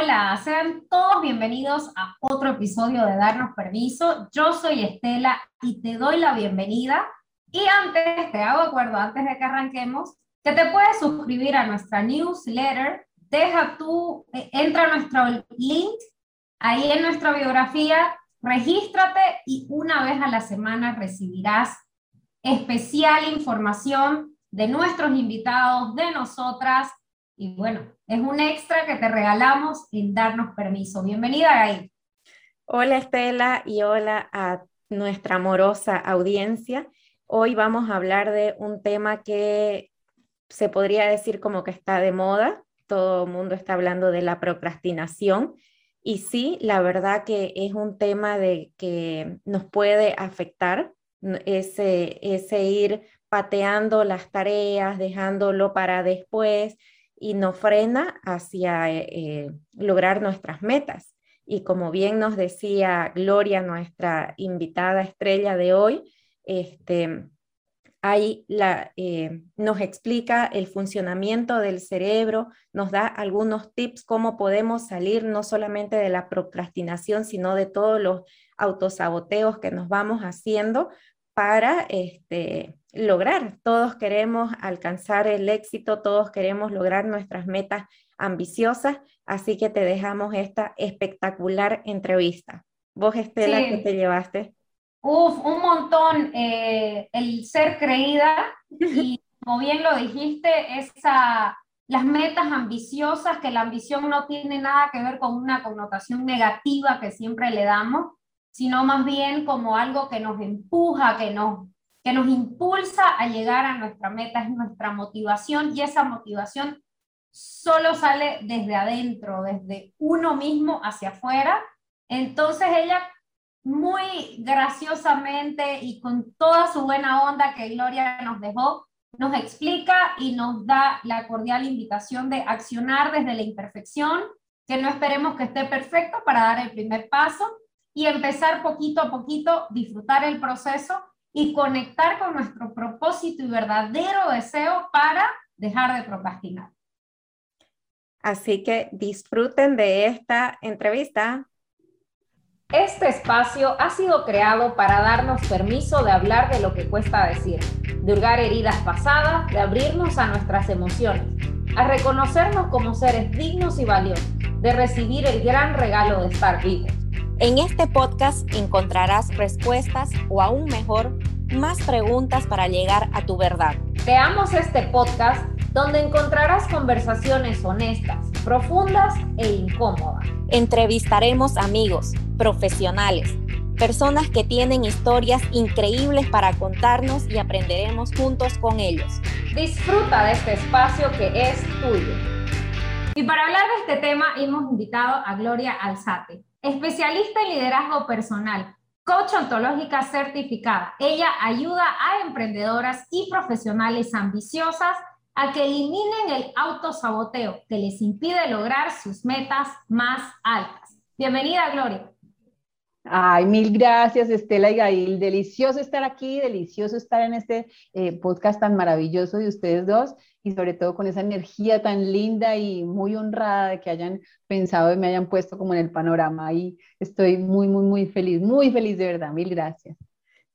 Hola, sean todos bienvenidos a otro episodio de Darnos Permiso. Yo soy Estela y te doy la bienvenida. Y antes, te hago acuerdo, antes de que arranquemos, que te puedes suscribir a nuestra newsletter. Deja tú, eh, entra a nuestro link ahí en nuestra biografía, regístrate y una vez a la semana recibirás especial información de nuestros invitados, de nosotras. Y bueno, es un extra que te regalamos en darnos permiso. Bienvenida, Gail. Hola, Estela, y hola a nuestra amorosa audiencia. Hoy vamos a hablar de un tema que se podría decir como que está de moda. Todo el mundo está hablando de la procrastinación. Y sí, la verdad que es un tema de que nos puede afectar ese, ese ir pateando las tareas, dejándolo para después y nos frena hacia eh, lograr nuestras metas. Y como bien nos decía Gloria, nuestra invitada estrella de hoy, este, ahí la, eh, nos explica el funcionamiento del cerebro, nos da algunos tips cómo podemos salir no solamente de la procrastinación, sino de todos los autosaboteos que nos vamos haciendo para este, lograr. Todos queremos alcanzar el éxito, todos queremos lograr nuestras metas ambiciosas, así que te dejamos esta espectacular entrevista. Vos, Estela, ¿qué te llevaste? Uf, un montón. Eh, el ser creída y como bien lo dijiste, esa, las metas ambiciosas, que la ambición no tiene nada que ver con una connotación negativa que siempre le damos, sino más bien como algo que nos empuja, que nos, que nos impulsa a llegar a nuestra meta, es nuestra motivación y esa motivación solo sale desde adentro, desde uno mismo hacia afuera. Entonces ella muy graciosamente y con toda su buena onda que Gloria nos dejó, nos explica y nos da la cordial invitación de accionar desde la imperfección, que no esperemos que esté perfecto para dar el primer paso, y empezar poquito a poquito, disfrutar el proceso y conectar con nuestro propósito y verdadero deseo para dejar de procrastinar. Así que disfruten de esta entrevista. Este espacio ha sido creado para darnos permiso de hablar de lo que cuesta decir, de hurgar heridas pasadas, de abrirnos a nuestras emociones, a reconocernos como seres dignos y valiosos, de recibir el gran regalo de estar vivos. En este podcast encontrarás respuestas o aún mejor, más preguntas para llegar a tu verdad. Creamos este podcast donde encontrarás conversaciones honestas, profundas e incómodas. Entrevistaremos amigos, profesionales, personas que tienen historias increíbles para contarnos y aprenderemos juntos con ellos. Disfruta de este espacio que es tuyo. Y para hablar de este tema hemos invitado a Gloria Alzate, especialista en liderazgo personal, coach ontológica certificada. Ella ayuda a emprendedoras y profesionales ambiciosas a que eliminen el autosaboteo que les impide lograr sus metas más altas. Bienvenida, Gloria. Ay, mil gracias, Estela y Gail. Delicioso estar aquí, delicioso estar en este eh, podcast tan maravilloso de ustedes dos y sobre todo con esa energía tan linda y muy honrada de que hayan pensado y me hayan puesto como en el panorama. Y estoy muy, muy, muy feliz, muy feliz de verdad. Mil gracias.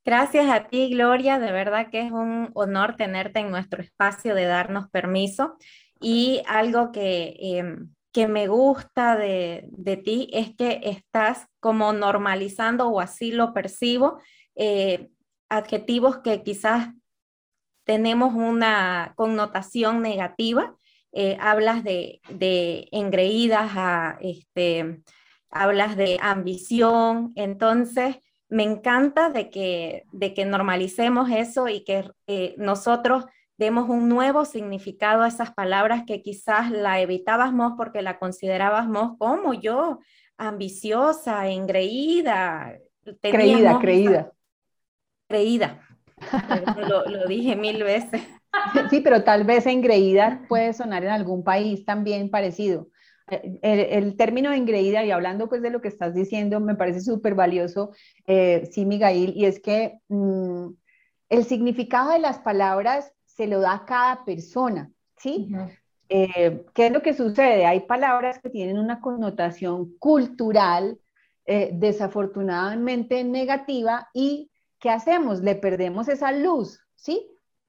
Gracias a ti, Gloria. De verdad que es un honor tenerte en nuestro espacio de darnos permiso. Y algo que... Em, que me gusta de, ti es que estás como normalizando, o así lo percibo, eh, adjetivos que quizás tenemos una connotación negativa. Eh, hablas de, engreídas, a, este, hablas de ambición, entonces me encanta de que, de que normalicemos eso y que eh, nosotros demos un nuevo significado a esas palabras que quizás la evitábamos porque la considerábamos como yo, ambiciosa, engreída. Creída, creída. Creída. lo, lo dije mil veces. Sí, pero tal vez engreída puede sonar en algún país también parecido. El, término engreída, y hablando pues de lo que estás diciendo, me parece súper valioso, eh, sí, Miguel, y es que mm, el significado de las palabras se lo da a cada persona, ¿sí? eh, ¿qué es lo que sucede? Hay palabras que tienen una connotación cultural eh, desafortunadamente negativa y ¿qué hacemos? Le perdemos esa luz, ¿sí?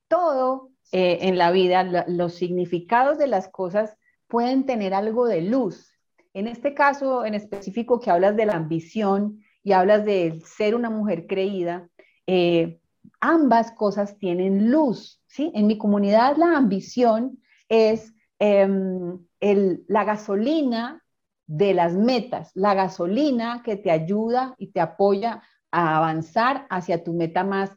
Todo eh, en la vida, los significados de las cosas pueden tener algo de luz. En este caso en específico que hablas de la ambición y hablas de ser una mujer creída, ambas cosas tienen luz, ¿sí? En mi comunidad la ambición es em, la gasolina de las metas, la gasolina que te ayuda y te apoya a avanzar hacia tu meta más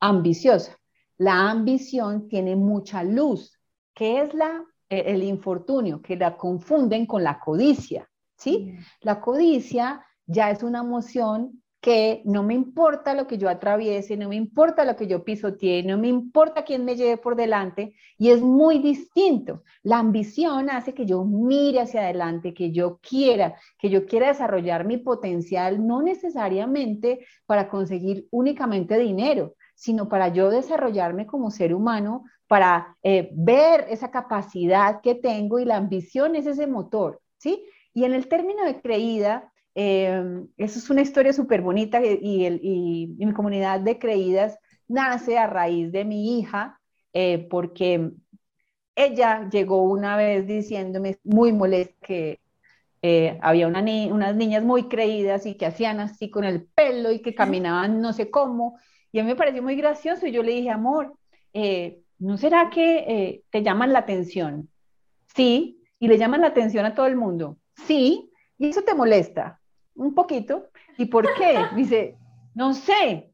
ambiciosa. La ambición tiene mucha luz, que es la, e, el infortunio, que la confunden con la codicia, ¿sí? Mm. La codicia ya es una emoción que no me importa lo que yo atraviese, no me importa lo que yo pisotee, no me importa quién me lleve por delante, y es muy distinto. La ambición hace que yo mire hacia adelante, que yo quiera, que yo quiera desarrollar mi potencial, no necesariamente para conseguir únicamente dinero, sino para yo desarrollarme como ser humano, para eh, ver esa capacidad que tengo y la ambición es ese motor, ¿sí? Y en el término de creída, eh, eso es una historia súper bonita y, y, mi comunidad de creídas nace a raíz de mi hija, eh, porque ella llegó una vez diciéndome muy molesta que eh, había una unas niñas muy creídas y que hacían así con el pelo y que caminaban no sé cómo. Y a mí me pareció muy gracioso y yo le dije, amor, ¿no será que te llaman la atención? Sí, y le llaman la atención a todo el mundo. Sí, y eso te molesta un poquito. ¿Y por qué? Dice, no sé.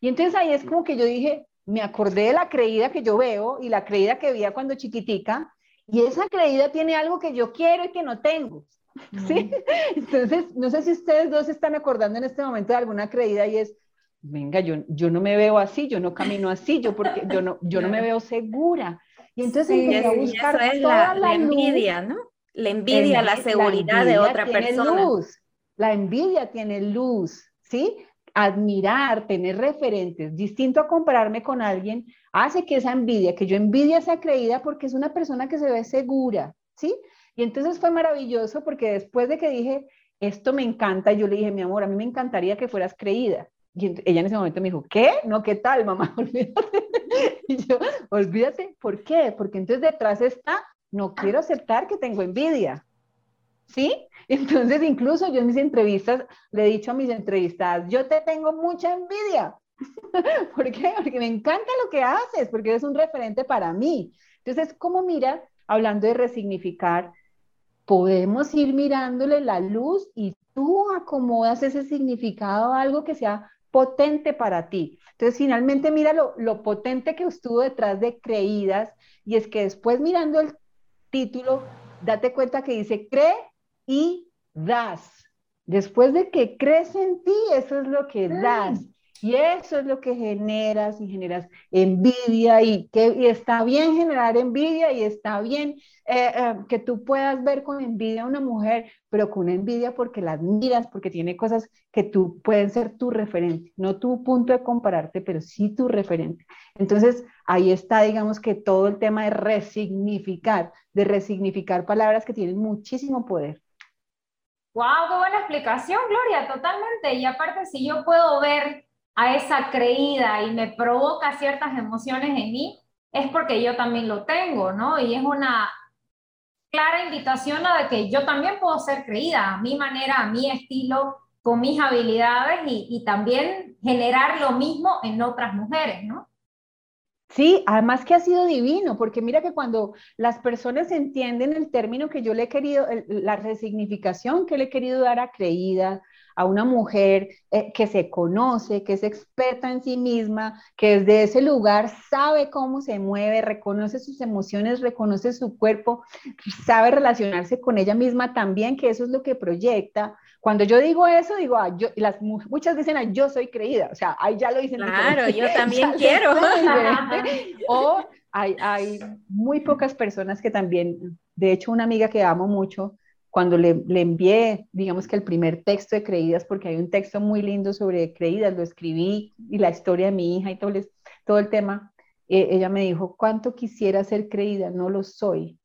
Y entonces ahí es como que yo dije, me acordé de la creída que yo veo y la creída que veía cuando chiquitica, y esa creída tiene algo que yo quiero y que no tengo. ¿Sí? Entonces, no sé si ustedes dos están acordando en este momento de alguna creída y es, venga, yo, yo no me veo así, yo no camino así, yo porque yo no, yo no me veo segura. Y entonces sí, a buscar toda la, envidia, ¿no? La envidia, la, seguridad de otra persona. Luz. La envidia tiene luz, ¿sí? Admirar, tener referentes, distinto a compararme con alguien, hace que esa envidia, que yo envidia esa creída porque es una persona que se ve segura, ¿sí? Y entonces fue maravilloso porque después de que dije, esto me encanta, yo le dije, mi amor, a mí me encantaría que fueras creída. Y ella en ese momento me dijo, ¿qué? No, ¿qué tal, mamá? Olvídate. Y yo, olvídate, ¿por qué? Porque entonces detrás está, no quiero aceptar que tengo envidia. ¿Sí? Entonces, incluso yo en mis entrevistas le he dicho a mis entrevistadas, yo te tengo mucha envidia. ¿Por qué? Porque me encanta lo que haces, porque eres un referente para mí. Entonces, ¿cómo mira, hablando de resignificar, podemos ir mirándole la luz y tú acomodas ese significado a algo que sea potente para ti. Entonces, finalmente mira lo, lo potente que estuvo detrás de Creídas y es que después mirando el título, date cuenta que dice, cree y das. Después de que crees en ti, eso es lo que das. Y eso es lo que generas y generas envidia y, que, está bien generar envidia y está bien eh, eh, que tú puedas ver con envidia a una mujer, pero con envidia porque la admiras, porque tiene cosas que tú pueden ser tu referente, no tu punto de compararte, pero sí tu referente. Entonces ahí está, digamos que todo el tema de resignificar, de resignificar palabras que tienen muchísimo poder. Wow, qué buena explicación, Gloria, totalmente. Y aparte, si yo puedo ver a esa creída y me provoca ciertas emociones en mí, es porque yo también lo tengo, ¿no? Y es una clara invitación a que yo también puedo ser creída a mi manera, a mi estilo, con mis habilidades y, y también generar lo mismo en otras mujeres, ¿no? Sí, además que ha sido divino, porque mira que cuando las personas entienden el término que yo le he querido, la resignificación que le he querido dar a creída, a una mujer eh, que se conoce, que es experta en sí misma, que desde ese lugar sabe cómo se mueve, reconoce sus emociones, reconoce su cuerpo, sabe relacionarse con ella misma también, que eso es lo que proyecta, cuando yo digo eso, digo, ah, yo, las, muchas dicen, ah, yo soy creída, o sea, ahí ya lo dicen. Claro, yo también quiero. o hay, hay muy pocas personas que también, de hecho, una amiga que amo mucho, cuando le, envié, digamos que el primer texto de Creídas, porque hay un texto muy lindo sobre Creídas, lo escribí y la historia de mi hija y todo, todo el tema, eh, ella me dijo, ¿cuánto quisiera ser creída? No lo soy.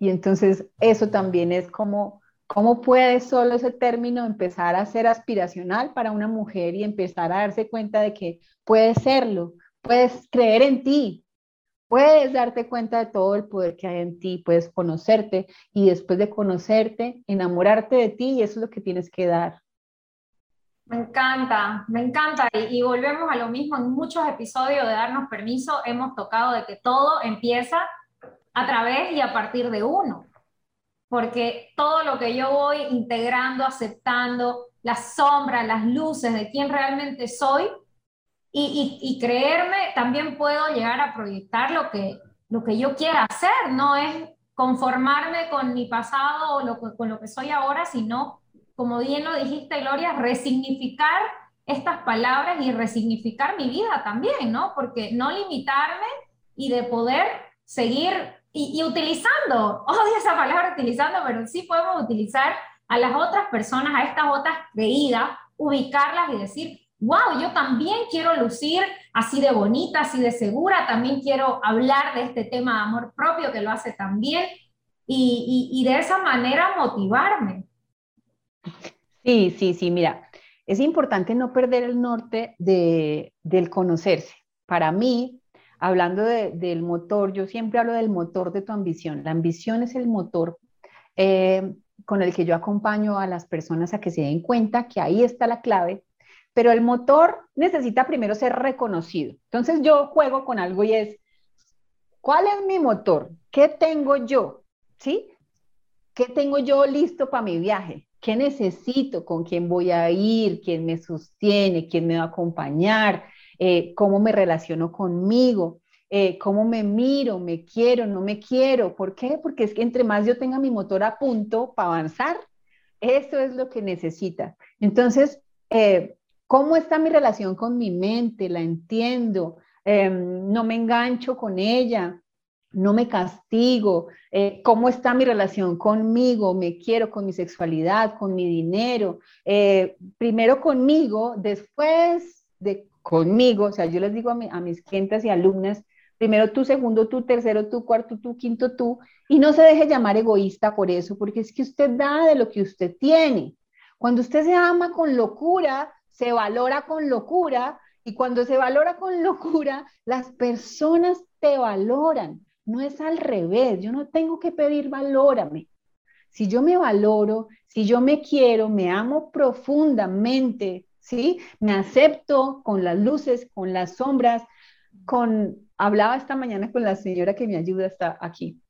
Y entonces eso también es como, ¿cómo puede solo ese término empezar a ser aspiracional para una mujer y empezar a darse cuenta de que puede serlo, puedes creer en ti, puedes darte cuenta de todo el poder que hay en ti, puedes conocerte y después de conocerte, enamorarte de ti y eso es lo que tienes que dar. Me encanta, me encanta. Y, y, volvemos a lo mismo, en muchos episodios de Darnos Permiso hemos tocado de que todo empieza a través y a partir de uno. Porque todo lo que yo voy integrando, aceptando, las sombras, las luces de quién realmente soy y, y, y, creerme, también puedo llegar a proyectar lo que, lo que yo quiera hacer. No es conformarme con mi pasado o lo, con lo que soy ahora, sino, como bien lo dijiste, Gloria, resignificar estas palabras y resignificar mi vida también, ¿no? Porque no limitarme y de poder seguir y, utilizando, odio esa palabra utilizando, pero sí podemos utilizar a las otras personas, a estas otras creídas, ubicarlas y decir, wow, yo también quiero lucir así de bonita, así de segura, también quiero hablar de este tema de amor propio que lo hace también y, y, y de esa manera motivarme. Sí, sí, sí, mira, es importante no perder el norte de, del conocerse. Para mí, hablando del motor, yo siempre hablo del motor de tu ambición. La ambición es el motor eh, con el que yo acompaño a las personas a que se den cuenta que ahí está la clave, pero el motor necesita primero ser reconocido. Entonces yo juego con algo y es, ¿cuál es mi motor? ¿Qué tengo yo? ¿Sí? ¿Qué tengo yo listo para mi viaje? ¿Qué necesito? ¿Con quién voy a ir? ¿Quién me sostiene? ¿Quién me va a acompañar? Eh, cómo me relaciono conmigo, eh, cómo me miro, me quiero, no me quiero. ¿Por qué? Porque es que entre más yo tenga mi motor a punto para avanzar, eso es lo que necesita. Entonces, eh, ¿cómo está mi relación con mi mente? ¿La entiendo? Em, ¿No me engancho con ella? no me castigo, cómo está mi relación conmigo, me quiero con mi sexualidad, con mi dinero, primero conmigo, después de conmigo, o sea, yo les digo a, mis clientes y alumnas, primero tú, segundo tú, tercero tú, cuarto tú, quinto tú, y no se deje llamar egoísta por eso, porque es que usted da de lo que usted tiene. Cuando usted se ama con locura, se valora con locura, y cuando se valora con locura, las personas te valoran. No es al revés, yo no tengo que pedir valórame. Si yo me valoro, si yo me quiero, me amo profundamente, ¿sí? Me acepto con las luces, con las sombras, con, hablaba esta mañana con la señora que me ayuda hasta aquí,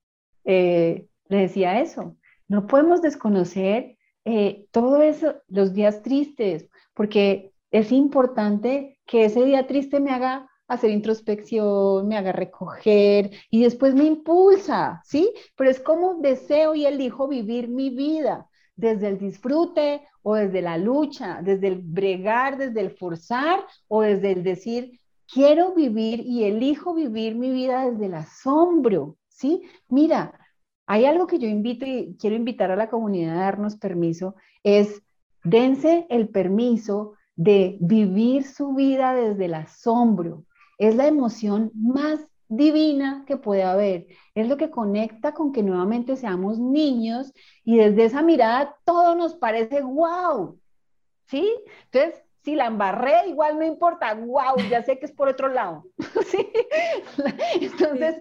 eh, le decía eso, no podemos desconocer eh, todo eso, los días tristes, porque es importante que ese día triste me haga hacer introspección, me haga recoger y después me impulsa, ¿sí? Pero es como deseo y elijo vivir mi vida desde el disfrute o desde la lucha, desde el bregar, desde el forzar o desde el decir, quiero vivir y elijo vivir mi vida desde el asombro, ¿sí? Mira, hay algo que yo invito y quiero invitar a la comunidad a darnos permiso, es dense el permiso de vivir su vida desde el asombro. Es la emoción más divina que puede haber. Es lo que conecta con que nuevamente seamos niños y desde esa mirada todo nos parece wow. ¿Sí? Entonces, si la embarré, igual no importa, wow, ya sé que es por otro lado. ¿Sí? Entonces,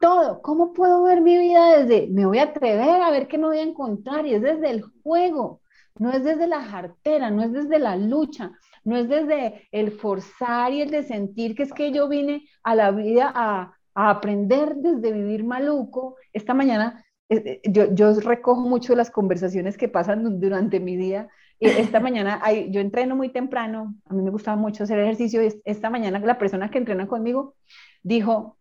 todo, ¿cómo puedo ver mi vida desde, me voy a atrever a ver qué me voy a encontrar? Y es desde el juego, no es desde la jartera, no es desde la lucha, no es desde el forzar y el de sentir que es que yo vine a la vida a, aprender desde vivir maluco. Esta mañana eh, eh, yo, yo, recojo mucho las conversaciones que pasan durante mi día. Esta mañana yo entreno muy temprano, a mí me gustaba mucho hacer ejercicio. Esta mañana la persona que entrena conmigo dijo,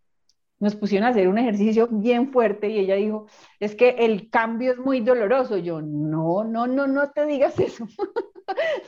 nos pusieron a hacer un ejercicio bien fuerte y ella dijo, es que el cambio es muy doloroso. Yo, no, no, no, no te digas eso.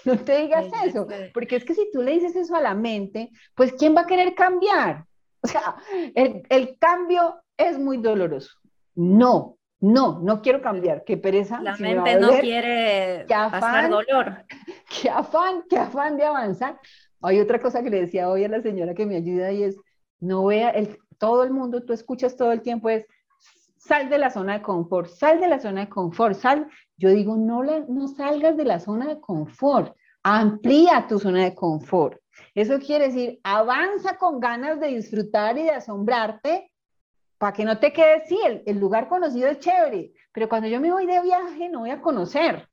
no te digas eso. Porque es que si tú le dices eso a la mente, pues ¿quién va a querer cambiar? O sea, el, el cambio es muy doloroso. No, no, no quiero cambiar, qué pereza. La mente no quiere qué afán, pasar dolor. Qué afán, qué afán de avanzar. Hay otra cosa que le decía hoy a la señora que me ayuda y es, no vea, el, todo el mundo, tú escuchas todo el tiempo es, sal de la zona de confort, sal de la zona de confort, sal. Yo digo, no, no salgas de la zona de confort, amplía tu zona de confort. Eso quiere decir, avanza con ganas de disfrutar y de asombrarte para que no te quedes, sí, el, el, lugar conocido es chévere, pero cuando yo me voy de viaje no voy a conocer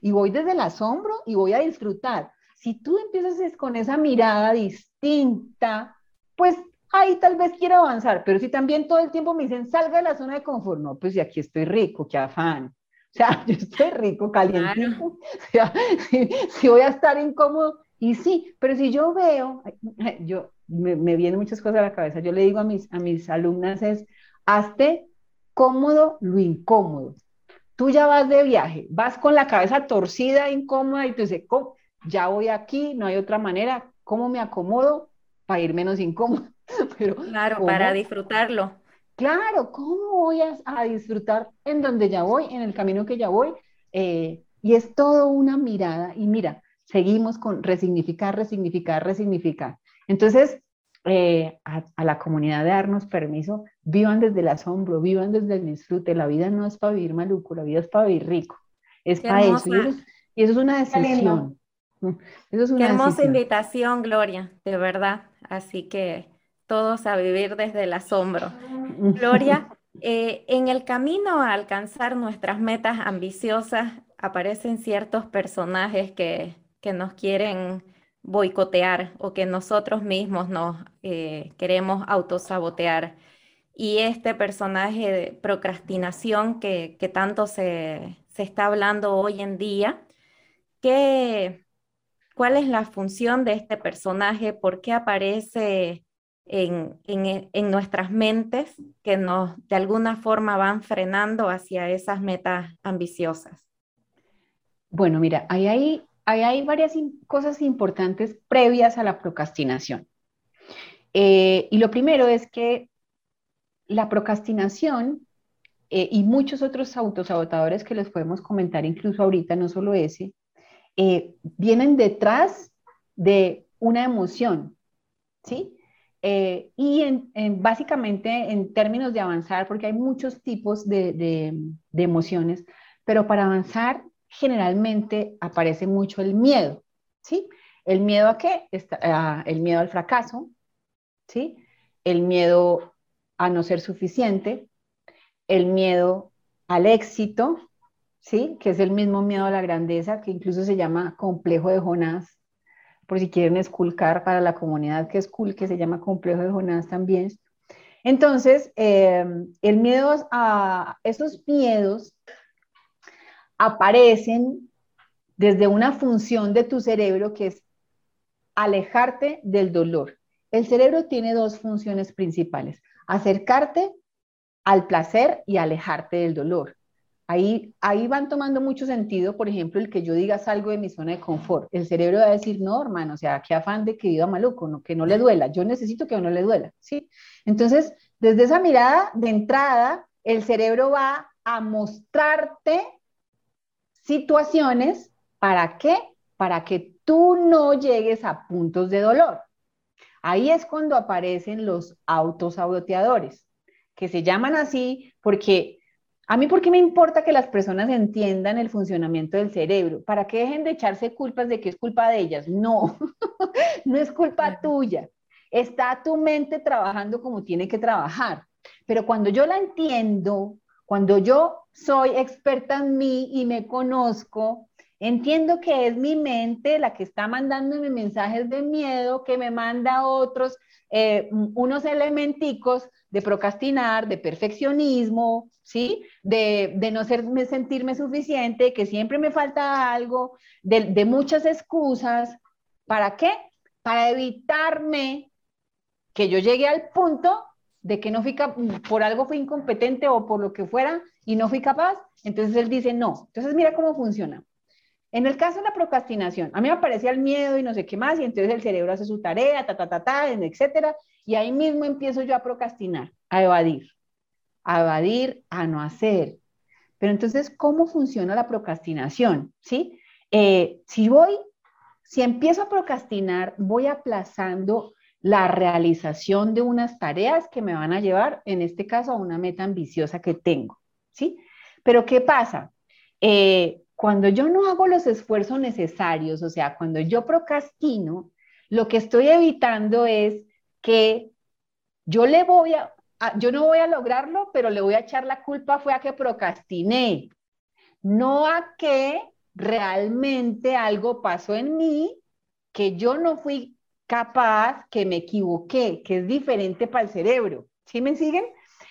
y voy desde el asombro y voy a disfrutar. Si tú empiezas con esa mirada distinta, pues ahí tal vez quiero avanzar, pero si también todo el tiempo me dicen, salga de la zona de confort, no, pues si aquí estoy rico, qué afán. O sea, yo estoy rico, caliente. O sea, si, voy a estar incómodo, y sí, pero si yo veo, yo me, me, vienen muchas cosas a la cabeza, yo le digo a mis, a mis alumnas es, hazte cómodo lo incómodo. Tú ya vas de viaje, vas con la cabeza torcida, incómoda, y tú dices, ya voy aquí, no hay otra manera, ¿cómo me acomodo para ir menos incómodo? Pero, claro, para disfrutarlo. Claro, ¿cómo voy a, disfrutar en donde ya voy, en el camino que ya voy? Eh, y es todo una mirada. Y mira, seguimos con resignificar, resignificar, resignificar. Entonces, eh, a, la comunidad de darnos permiso, vivan desde el asombro, vivan desde el disfrute. La vida no es para vivir maluco, la vida es para vivir rico. Es para eso. Y eso, es una decisión. Eso es una Qué hermosa invitación, Gloria, de verdad. Así que todos a vivir desde el asombro. Gloria, eh, en el camino a alcanzar nuestras metas ambiciosas aparecen ciertos personajes que, nos quieren boicotear o que nosotros mismos nos eh, queremos autosabotear. Y este personaje de procrastinación que, tanto se, está hablando hoy en día, ¿cuál es la función de este personaje? ¿Por qué aparece en, en, nuestras mentes que nos de alguna forma van frenando hacia esas metas ambiciosas? Bueno, mira, ahí hay, hay varias cosas importantes previas a la procrastinación. Eh, y lo primero es que la procrastinación eh, y muchos otros autosabotadores que les podemos comentar incluso ahorita, no solo ese, eh, vienen detrás de una emoción, ¿sí? Eh, y en, básicamente en términos de avanzar, porque hay muchos tipos de, emociones, pero para avanzar generalmente aparece mucho el miedo, ¿sí? ¿El miedo a qué? El miedo al fracaso, ¿sí? El miedo a no ser suficiente, el miedo al éxito, ¿sí? Que es el mismo miedo a la grandeza, que incluso se llama complejo de Jonás, por si quieren esculcar para la comunidad que es que se llama Complejo de Jonás también. Entonces, eh, el miedo a esos miedos aparecen desde una función de tu cerebro que es alejarte del dolor. El cerebro tiene dos funciones principales, acercarte al placer y alejarte del dolor. Ahí, van tomando mucho sentido, por ejemplo, el que yo diga salgo de mi zona de confort. El cerebro va a decir, no, hermano, o sea, qué afán de que viva maluco, que no le duela. Yo necesito que no le duela, ¿sí? Entonces, desde esa mirada de entrada, el cerebro va a mostrarte situaciones, ¿para qué? Para que tú no llegues a puntos de dolor. Ahí es cuando aparecen los autosaboteadores, que se llaman así porque a mí, ¿por qué me importa que las personas entiendan el funcionamiento del cerebro? Para que dejen de echarse culpas de que es culpa de ellas. No, no es culpa tuya. Está tu mente trabajando como tiene que trabajar. Pero cuando yo la entiendo, cuando yo soy experta en mí y me conozco, entiendo que es mi mente la que está mandándome mensajes de miedo, que me manda otros, eh, unos elementicos de procrastinar, de perfeccionismo, ¿sí? De, no sentirme suficiente, que siempre me falta algo, de, muchas excusas. ¿Para qué? Para evitarme que yo llegue al punto de que no fui por algo fui incompetente o por lo que fuera y no fui capaz, entonces él dice no. Entonces mira cómo funciona. En el caso de la procrastinación, a mí me aparecía el miedo y no sé qué más, y entonces el cerebro hace su tarea, ta, ta, ta, ta, etcétera, y ahí mismo empiezo yo a procrastinar, a evadir, a evadir, a no hacer. Pero entonces, ¿cómo funciona la procrastinación? ¿Sí? Eh, si voy, si empiezo a procrastinar, voy aplazando la realización de unas tareas que me van a llevar, en este caso, a una meta ambiciosa que tengo, ¿sí? Pero ¿qué pasa? Eh, cuando yo no hago los esfuerzos necesarios, o sea, cuando yo procrastino, lo que estoy evitando es que yo le voy a, yo no voy a lograrlo, pero le voy a echar la culpa fue a que procrastiné, no a que realmente algo pasó en mí que yo no fui capaz, que me equivoqué, que es diferente para el cerebro. ¿Sí me siguen?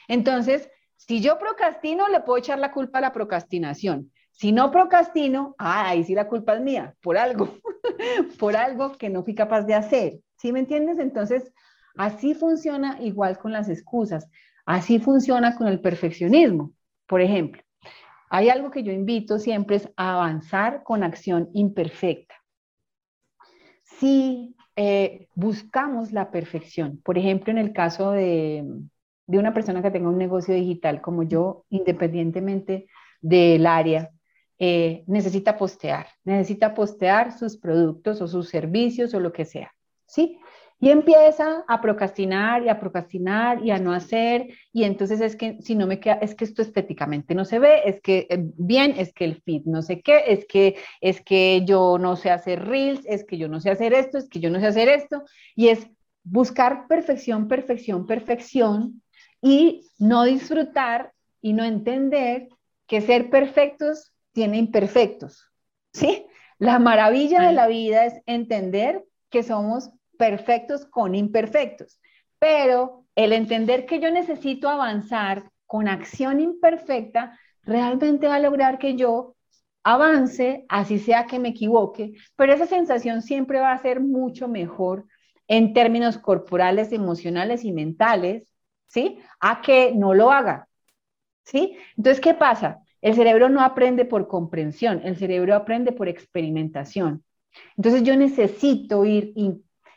Entonces, si yo procrastino, le puedo echar la culpa a la procrastinación. Si no procrastino, ah, ahí sí la culpa es mía, por algo, por algo que no fui capaz de hacer. ¿Sí me entiendes? Entonces, así funciona igual con las excusas. Así funciona con el perfeccionismo. Por ejemplo, hay algo que yo invito siempre es a avanzar con acción imperfecta. Si eh, buscamos la perfección, por ejemplo, en el caso de, de una persona que tenga un negocio digital como yo, independientemente del área, eh, necesita postear, necesita postear sus productos o sus servicios o lo que sea, ¿sí? Y empieza a procrastinar y a procrastinar y a no hacer, y entonces es que si no me queda, es que esto estéticamente no se ve, es que eh, bien, es que el feed no sé qué, es que, es que yo no sé hacer reels, es que yo no sé hacer esto, es que yo no sé hacer esto, y es buscar perfección, perfección, perfección, y no disfrutar y no entender que ser perfectos tiene imperfectos, ¿sí? La maravilla de la vida es entender que somos perfectos con imperfectos. Pero el entender que yo necesito avanzar con acción imperfecta realmente va a lograr que yo avance, así sea que me equivoque, pero esa sensación siempre va a ser mucho mejor en términos corporales, emocionales y mentales, ¿sí? A que no lo haga, ¿sí? Entonces, ¿qué pasa? El cerebro no aprende por comprensión, el cerebro aprende por experimentación. Entonces, yo necesito ir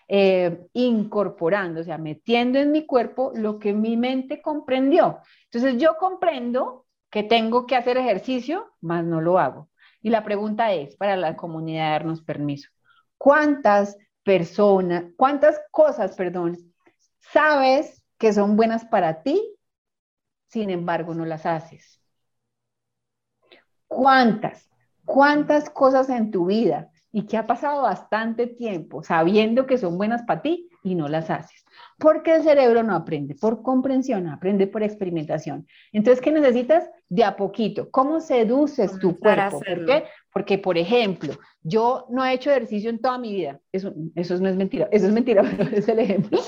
eh, incorporando, o sea, metiendo en mi cuerpo lo que mi mente comprendió. Entonces yo comprendo que tengo que hacer ejercicio, más no lo hago. Y la pregunta es, para la comunidad, darnos permiso. ¿Cuántas personas, cuántas cosas, perdón, sabes que son buenas para ti, sin embargo no las haces? ¿Cuántas? ¿Cuántas cosas en tu vida y que ha pasado bastante tiempo sabiendo que son buenas para ti y no las haces. Porque el cerebro no aprende por comprensión, aprende por experimentación. Entonces, ¿qué necesitas? De a poquito. ¿Cómo seduces tu cuerpo? ¿Por qué? Porque, por ejemplo, yo no he hecho ejercicio en toda mi vida. Eso, eso no es mentira. Eso es mentira, pero es el ejemplo.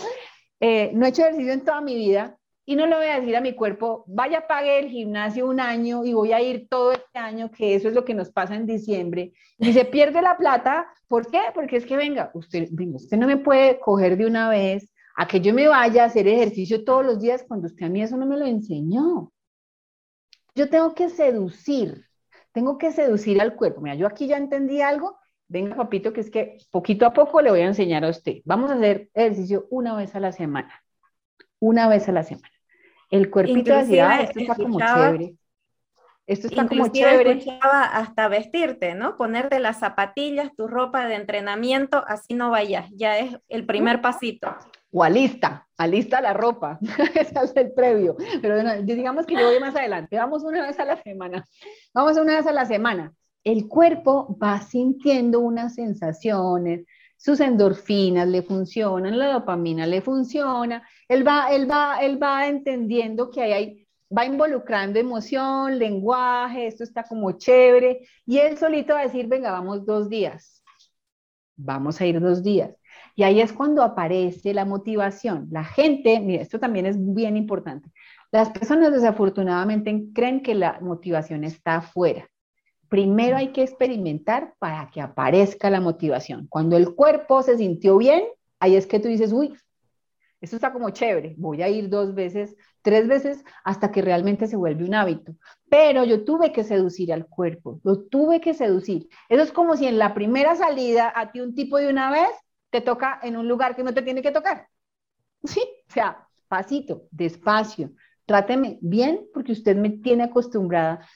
Eh, no he hecho ejercicio en toda mi vida y no le voy a decir a mi cuerpo, vaya, pague el gimnasio un año y voy a ir todo este año, que eso es lo que nos pasa en diciembre, y se pierde la plata. ¿Por qué? Porque es que venga, usted, usted no me puede coger de una vez a que yo me vaya a hacer ejercicio todos los días cuando usted a mí eso no me lo enseñó. Yo tengo que seducir, tengo que seducir al cuerpo. Mira, yo aquí ya entendí algo. Venga, papito, que es que poquito a poco le voy a enseñar a usted. Vamos a hacer ejercicio una vez a la semana. Una vez a la semana. El cuerpito decía, esto está como chévere. Esto está como chévere. hasta vestirte, ¿no? Ponerte las zapatillas, tu ropa de entrenamiento, así no vayas. Ya es el primer pasito. O alista, alista la ropa. Ese es el previo. Pero digamos que yo voy más adelante. Vamos una vez a la semana. Vamos una vez a la semana. El cuerpo va sintiendo unas sensaciones, sus endorfinas le funcionan, la dopamina le funciona, él va, él va, él va entendiendo que hay, va involucrando emoción, lenguaje, esto está como chévere, y él solito va a decir, venga, vamos dos días, vamos a ir dos días. Y ahí es cuando aparece la motivación. La gente, mira, esto también es bien importante. Las personas desafortunadamente creen que la motivación está afuera primero hay que experimentar para que aparezca la motivación. Cuando el cuerpo se sintió bien, ahí es que tú dices, uy, esto está como chévere, voy a ir dos veces, tres veces, hasta que realmente se vuelve un hábito. Pero yo tuve que seducir al cuerpo, lo tuve que seducir. Eso es como si en la primera salida a ti un tipo de una vez te toca en un lugar que no te tiene que tocar. Sí, o sea, pasito, despacio, tráteme bien porque usted me tiene acostumbrada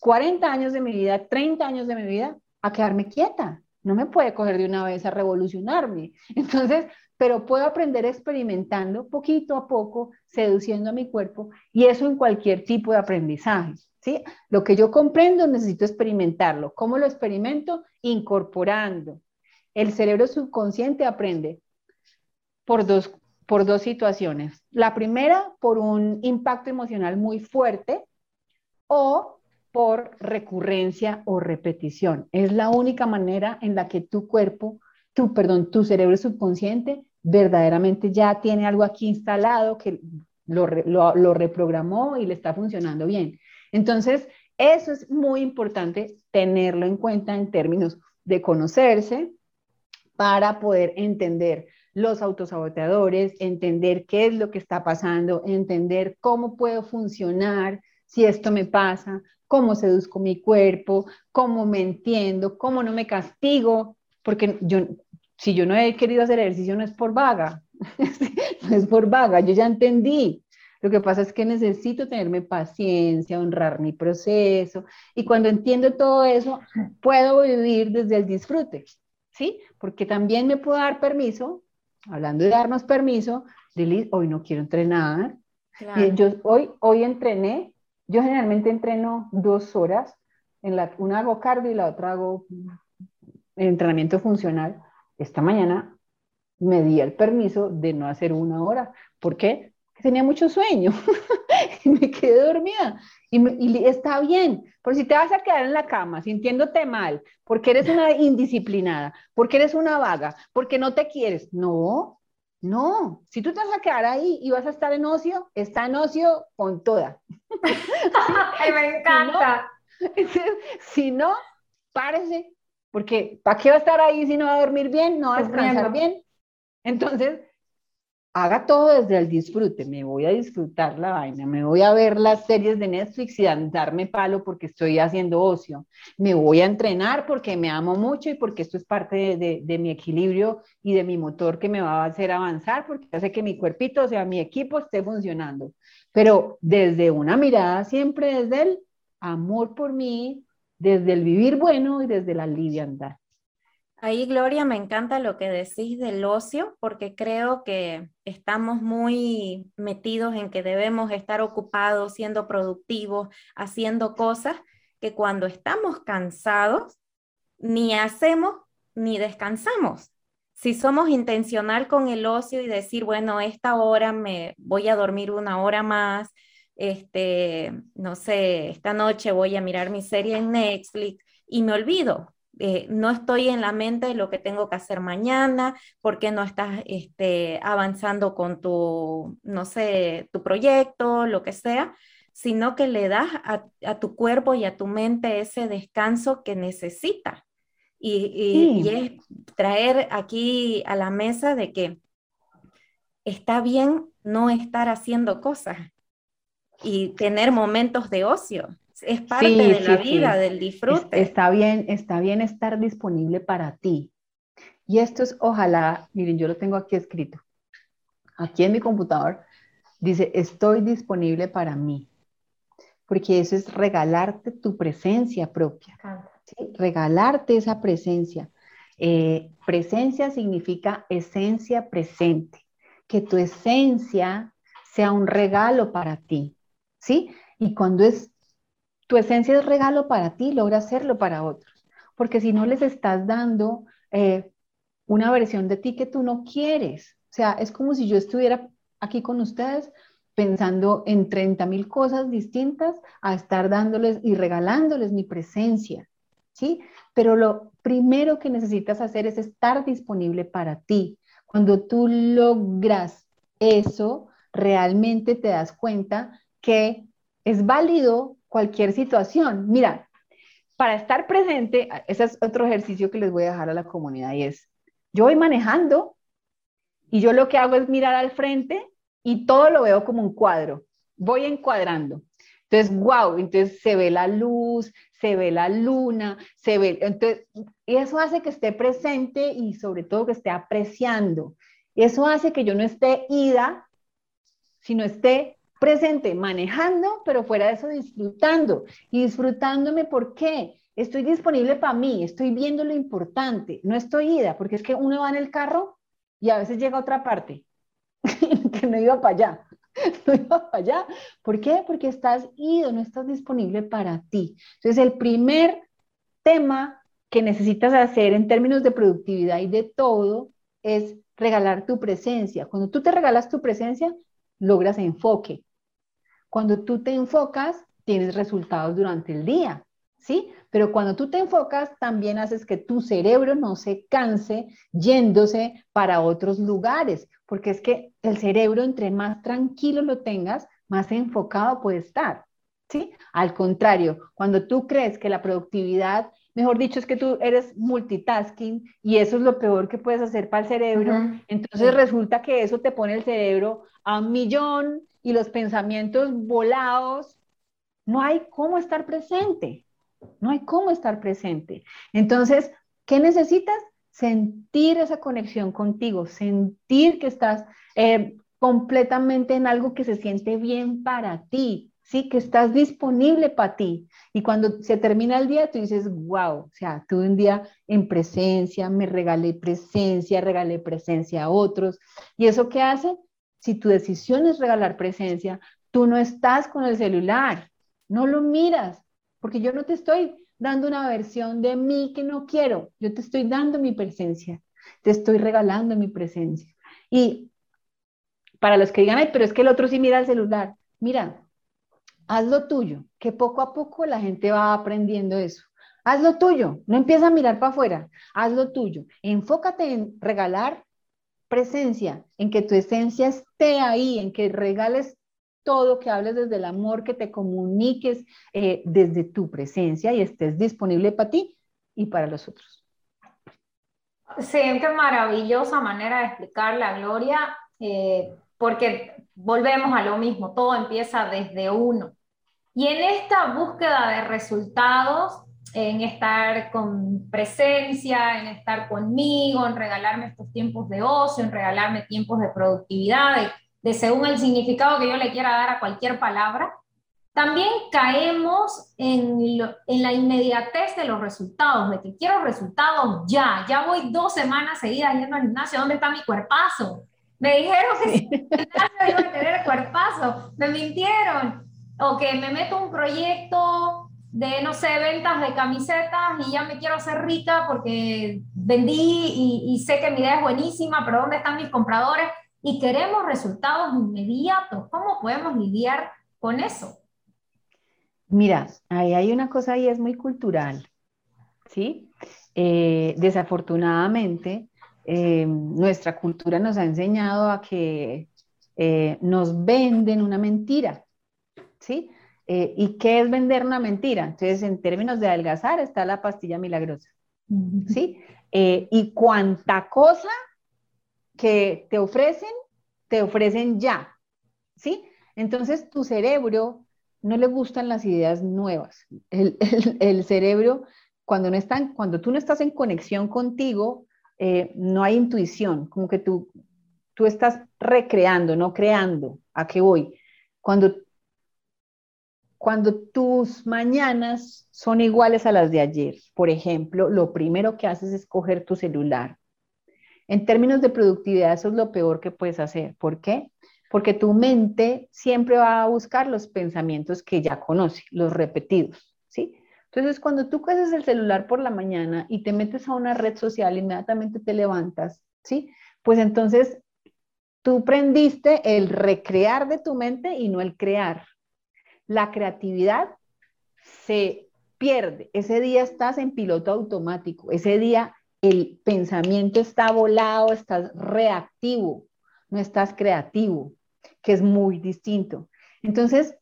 40 años de mi vida, 30 años de mi vida a quedarme quieta. No me puede coger de una vez a revolucionarme. Entonces, pero puedo aprender experimentando poquito a poco, seduciendo a mi cuerpo, y eso en cualquier tipo de aprendizaje. ¿sí? Lo que yo comprendo necesito experimentarlo. ¿Cómo lo experimento? Incorporando. El cerebro subconsciente aprende por dos, por dos situaciones. La primera, por un impacto emocional muy fuerte o por recurrencia o repetición. Es la única manera en la que tu cuerpo, tu, perdón, tu cerebro subconsciente verdaderamente ya tiene algo aquí instalado que lo, lo, reprogramó y le está funcionando bien. Entonces, eso es muy importante tenerlo en cuenta en términos de conocerse para poder entender los autosaboteadores, entender qué es lo que está pasando, entender cómo puedo funcionar si esto me pasa, cómo seduzco mi cuerpo, cómo me entiendo, cómo no me castigo, porque yo, si yo no he querido hacer ejercicio no es por vaga, no es por vaga, yo ya entendí. Lo que pasa es que necesito tenerme paciencia, honrar mi proceso y cuando entiendo todo eso, puedo vivir desde el disfrute, ¿sí? Porque también me puedo dar permiso, hablando de darnos permiso, de hoy no quiero entrenar. Yo hoy, hoy entrené, yo generalmente entreno dos horas, en la, una hago cardio y la otra hago entrenamiento funcional esta mañana me di el permiso de no hacer una hora. ¿Por qué? Porque tenía mucho sueño y me quedé dormida. Y, está bien, pero si te vas a quedar en la cama sintiéndote mal, porque eres una indisciplinada, porque eres una vaga, porque no te quieres, no, no. Si tú te vas a quedar ahí y vas a estar en ocio, está en ocio con toda. Ay, me encanta. Si no, párese, porque ¿para qué va a estar ahí si no va a dormir bien, no va a descansar bien? Entonces, haga todo desde el disfrute. Me voy a disfrutar la vaina, me voy a ver las series de Netflix y darme palo porque estoy haciendo ocio. Me voy a entrenar porque me amo mucho y porque esto es parte de, de mi equilibrio y de mi motor que me va a hacer avanzar porque hace que mi cuerpito, o sea, mi equipo esté funcionando. Pero desde una mirada siempre desde el amor por mí, desde el vivir bueno y desde la liviandad. Ahí, Gloria, me encanta lo que decís del ocio, porque creo que estamos muy metidos en que debemos estar ocupados, siendo productivos, haciendo cosas que cuando estamos cansados, ni hacemos ni descansamos. Si somos intencional con el ocio y decir, bueno, esta hora me voy a dormir una hora más, este, no sé, esta noche voy a mirar mi serie en Netflix y me olvido. Eh, no estoy en la mente de lo que tengo que hacer mañana, porque no estás este, avanzando con tu, no sé, tu proyecto, lo que sea, sino que le das a, tu cuerpo y a tu mente ese descanso que necesita. Y, y es traer aquí a la mesa de que está bien no estar haciendo cosas, y tener momentos de ocio. Es parte de la vida, del disfrute. Está bien, está bien estar disponible para ti. Y esto es, ojalá, miren, yo lo tengo aquí escrito. Aquí en mi computador dice, estoy disponible para mí. Porque eso es regalarte tu presencia propia. Regalarte esa presencia. Eh, presencia significa esencia presente. Que tu esencia sea un regalo para ti. ¿sí? Y cuando es tu esencia es regalo para ti, logra hacerlo para otros. Porque si no les estás dando eh, una versión de ti que tú no quieres, o sea, es como si yo estuviera aquí con ustedes pensando en 30 mil cosas distintas a estar dándoles y regalándoles mi presencia, ¿sí? Pero lo primero que necesitas hacer es estar disponible para ti. Cuando tú logras eso, realmente te das cuenta que es válido cualquier situación. Mira, para estar presente, ese es otro ejercicio que les voy a dejar a la comunidad y es, yo voy manejando y yo lo que hago es mirar al frente y todo lo veo como un cuadro, voy encuadrando. Entonces, wow, entonces se ve la luz, se ve la luna, se ve, entonces, eso hace que esté presente y sobre todo que esté apreciando. Eso hace que yo no esté ida, sino esté presente, manejando, pero fuera de eso disfrutando. Y disfrutándome, ¿por qué? Estoy disponible para mí, estoy viendo lo importante, no estoy ida, porque es que uno va en el carro y a veces llega a otra parte, que no iba para allá. No iba para allá. ¿Por qué? Porque estás ido, no estás disponible para ti. Entonces, el primer tema que necesitas hacer en términos de productividad y de todo es regalar tu presencia. Cuando tú te regalas tu presencia, logras enfoque. Cuando tú te enfocas, tienes resultados durante el día, ¿sí? Pero cuando tú te enfocas, también haces que tu cerebro no se canse yéndose para otros lugares, porque es que el cerebro, entre más tranquilo lo tengas, más enfocado puede estar, ¿sí? Al contrario, cuando tú crees que la productividad mejor dicho, es que tú eres multitasking y eso es lo peor que puedes hacer para el cerebro. Entonces resulta que eso te pone el cerebro a un millón y los pensamientos volados. No hay cómo estar presente. No hay cómo estar presente. Entonces, ¿qué necesitas? Sentir esa conexión contigo, sentir que estás eh, completamente en algo que se siente bien para ti, ¿sí? Que estás disponible para ti. Y cuando se termina el día, tú dices, wow, o sea, tuve un día en presencia, me regalé presencia, regalé presencia a otros. ¿Y eso qué hace? Si tu decisión es regalar presencia, tú no estás con el celular, no lo miras, porque yo no te estoy dando una versión de mí que no quiero, yo te estoy dando mi presencia, te estoy regalando mi presencia. Y para los que digan, ay, pero es que el otro sí mira el celular, mira, haz lo tuyo, que poco a poco la gente va aprendiendo eso. Haz lo tuyo, no empieza a mirar para afuera, haz lo tuyo. Enfócate en regalar presencia, en que tu esencia esté ahí, en que regales todo, que hables desde el amor, que te comuniques eh, desde tu presencia y estés disponible para ti y para los otros. Qué maravillosa manera de explicar la gloria, eh, porque volvemos a lo mismo, todo empieza desde uno. Y en esta búsqueda de resultados, en estar con presencia, en estar conmigo, en regalarme estos tiempos de ocio, en regalarme tiempos de productividad, de, según el significado que yo le quiera dar a cualquier palabra, también caemos en, en, la inmediatez de los resultados, de que quiero resultados ya, ya voy dos semanas seguidas yendo al gimnasio, ¿dónde está mi cuerpazo? Me dijeron que si el gimnasio iba a tener cuerpazo, me mintieron o que me meto un proyecto de, no sé, ventas de camisetas y ya me quiero hacer rica porque vendí y, sé que mi idea es buenísima, pero ¿dónde están mis compradores? Y queremos resultados inmediatos. ¿Cómo podemos lidiar con eso? Mira, ahí hay una cosa ahí, es muy cultural, ¿sí? Eh, desafortunadamente, eh, nuestra cultura nos ha enseñado a que eh, nos venden una mentira. ¿sí? Eh, ¿Y qué es vender una mentira? Entonces, en términos de adelgazar está la pastilla milagrosa, ¿sí? Eh, y cuánta cosa que te ofrecen, te ofrecen ya, ¿sí? Entonces, tu cerebro no le gustan las ideas nuevas. El, cerebro, cuando, no están, cuando tú no estás en conexión contigo, eh, no hay intuición, como que tú, tú estás recreando, no creando. ¿A qué voy? Cuando cuando tus mañanas son iguales a las de ayer, por ejemplo, lo primero que haces es coger tu celular. En términos de productividad, eso es lo peor que puedes hacer. ¿Por qué? Porque tu mente siempre va a buscar los pensamientos que ya conoce, los repetidos, ¿sí? Entonces, cuando tú coges el celular por la mañana y te metes a una red social, inmediatamente te levantas, ¿sí? Pues entonces tú prendiste el recrear de tu mente y no el crear la creatividad se pierde. Ese día estás en piloto automático, ese día el pensamiento está volado, estás reactivo, no estás creativo, que es muy distinto. Entonces,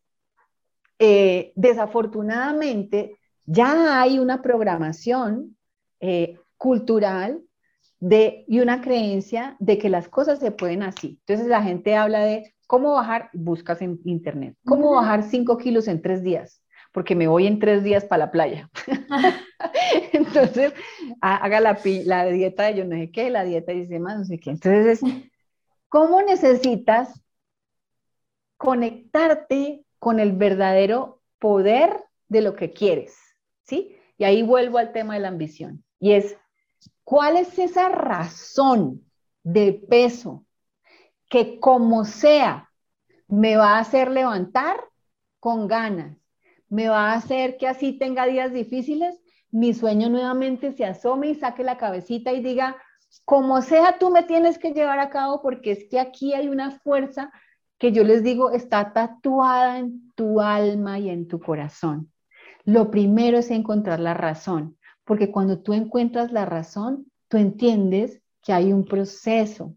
eh, desafortunadamente, ya hay una programación eh, cultural de, y una creencia de que las cosas se pueden así. Entonces la gente habla de ¿Cómo bajar? Buscas en internet. ¿Cómo bajar 5 kilos en 3 días? Porque me voy en 3 días para la playa. Entonces, haga la, la, dieta de yo no sé qué, la dieta dice más, no sé qué. Entonces, ¿cómo necesitas conectarte con el verdadero poder de lo que quieres? ¿Sí? Y ahí vuelvo al tema de la ambición. Y es, ¿cuál es esa razón de peso, que como sea, me va a hacer levantar con ganas, me va a hacer que así tenga días difíciles, mi sueño nuevamente se asome y saque la cabecita y diga, como sea, tú me tienes que llevar a cabo porque es que aquí hay una fuerza que yo les digo está tatuada en tu alma y en tu corazón. Lo primero es encontrar la razón, porque cuando tú encuentras la razón, tú entiendes que hay un proceso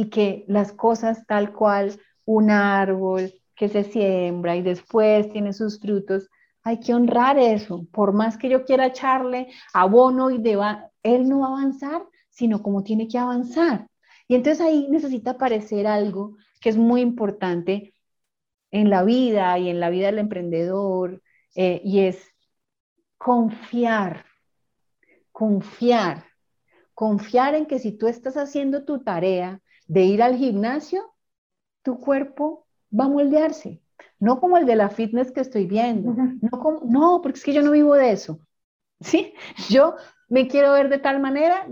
y que las cosas tal cual un árbol que se siembra y después tiene sus frutos, hay que honrar eso. Por más que yo quiera echarle abono y deba, él no va a avanzar, sino como tiene que avanzar. Y entonces ahí necesita aparecer algo que es muy importante en la vida y en la vida del emprendedor, eh, y es confiar, confiar, confiar en que si tú estás haciendo tu tarea de ir al gimnasio, tu cuerpo va a moldearse, no como el de la fitness que estoy viendo, no, no, porque es que yo no vivo de eso, ¿sí? Yo me quiero ver de tal manera,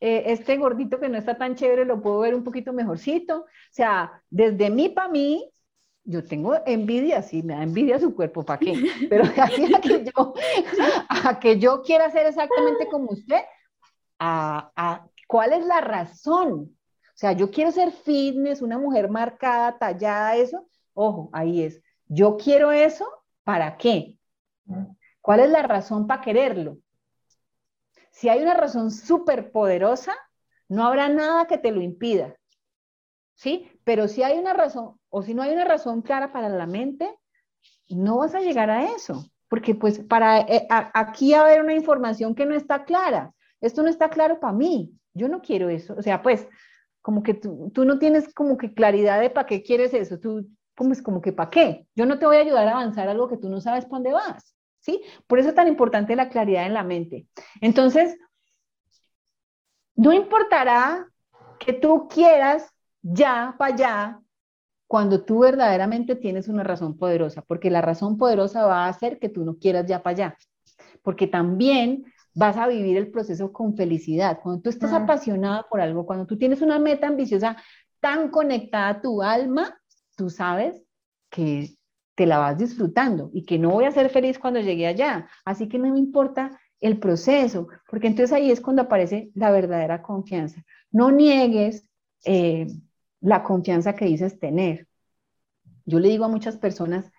eh, este gordito que no está tan chévere lo puedo ver un poquito mejorcito. O sea, desde mí para mí, yo tengo envidia, sí, me da envidia su cuerpo, ¿para qué? Pero así a que yo, a que yo quiera ser exactamente como usted, a, ¿cuál es la razón? Sea, yo quiero ser fitness, una mujer marcada, tallada, eso. Ojo, ahí es. Yo quiero eso, ¿para qué? ¿Cuál es la razón para quererlo? Si hay una razón súper poderosa, no habrá nada que te lo impida. ¿Sí? Pero si hay una razón, o si no hay una razón clara para la mente, no vas a llegar a eso. Porque pues para eh, aquí haber una información que no está clara. Esto no está claro para mí. Yo no quiero eso. O sea, pues como que tú, no tienes como que claridad de para qué quieres eso. Tú como es como que para qué. Yo no te voy a ayudar a avanzar algo que tú no sabes para dónde vas. ¿sí? Por eso es tan importante la claridad en la mente. Entonces, no importará que tú quieras ya para allá cuando tú verdaderamente tienes una razón poderosa, porque la razón poderosa va a hacer que tú no quieras ya para allá, porque también vas a vivir el proceso con felicidad. Cuando tú estás apasionada por algo, cuando tú tienes una meta ambiciosa tan conectada a tu alma, tú sabes que te la vas disfrutando y que no voy a ser feliz cuando llegue allá. Así que no me importa el proceso, porque entonces ahí es cuando aparece la verdadera confianza. No niegues eh, la confianza que dices tener. Yo le digo a muchas personas,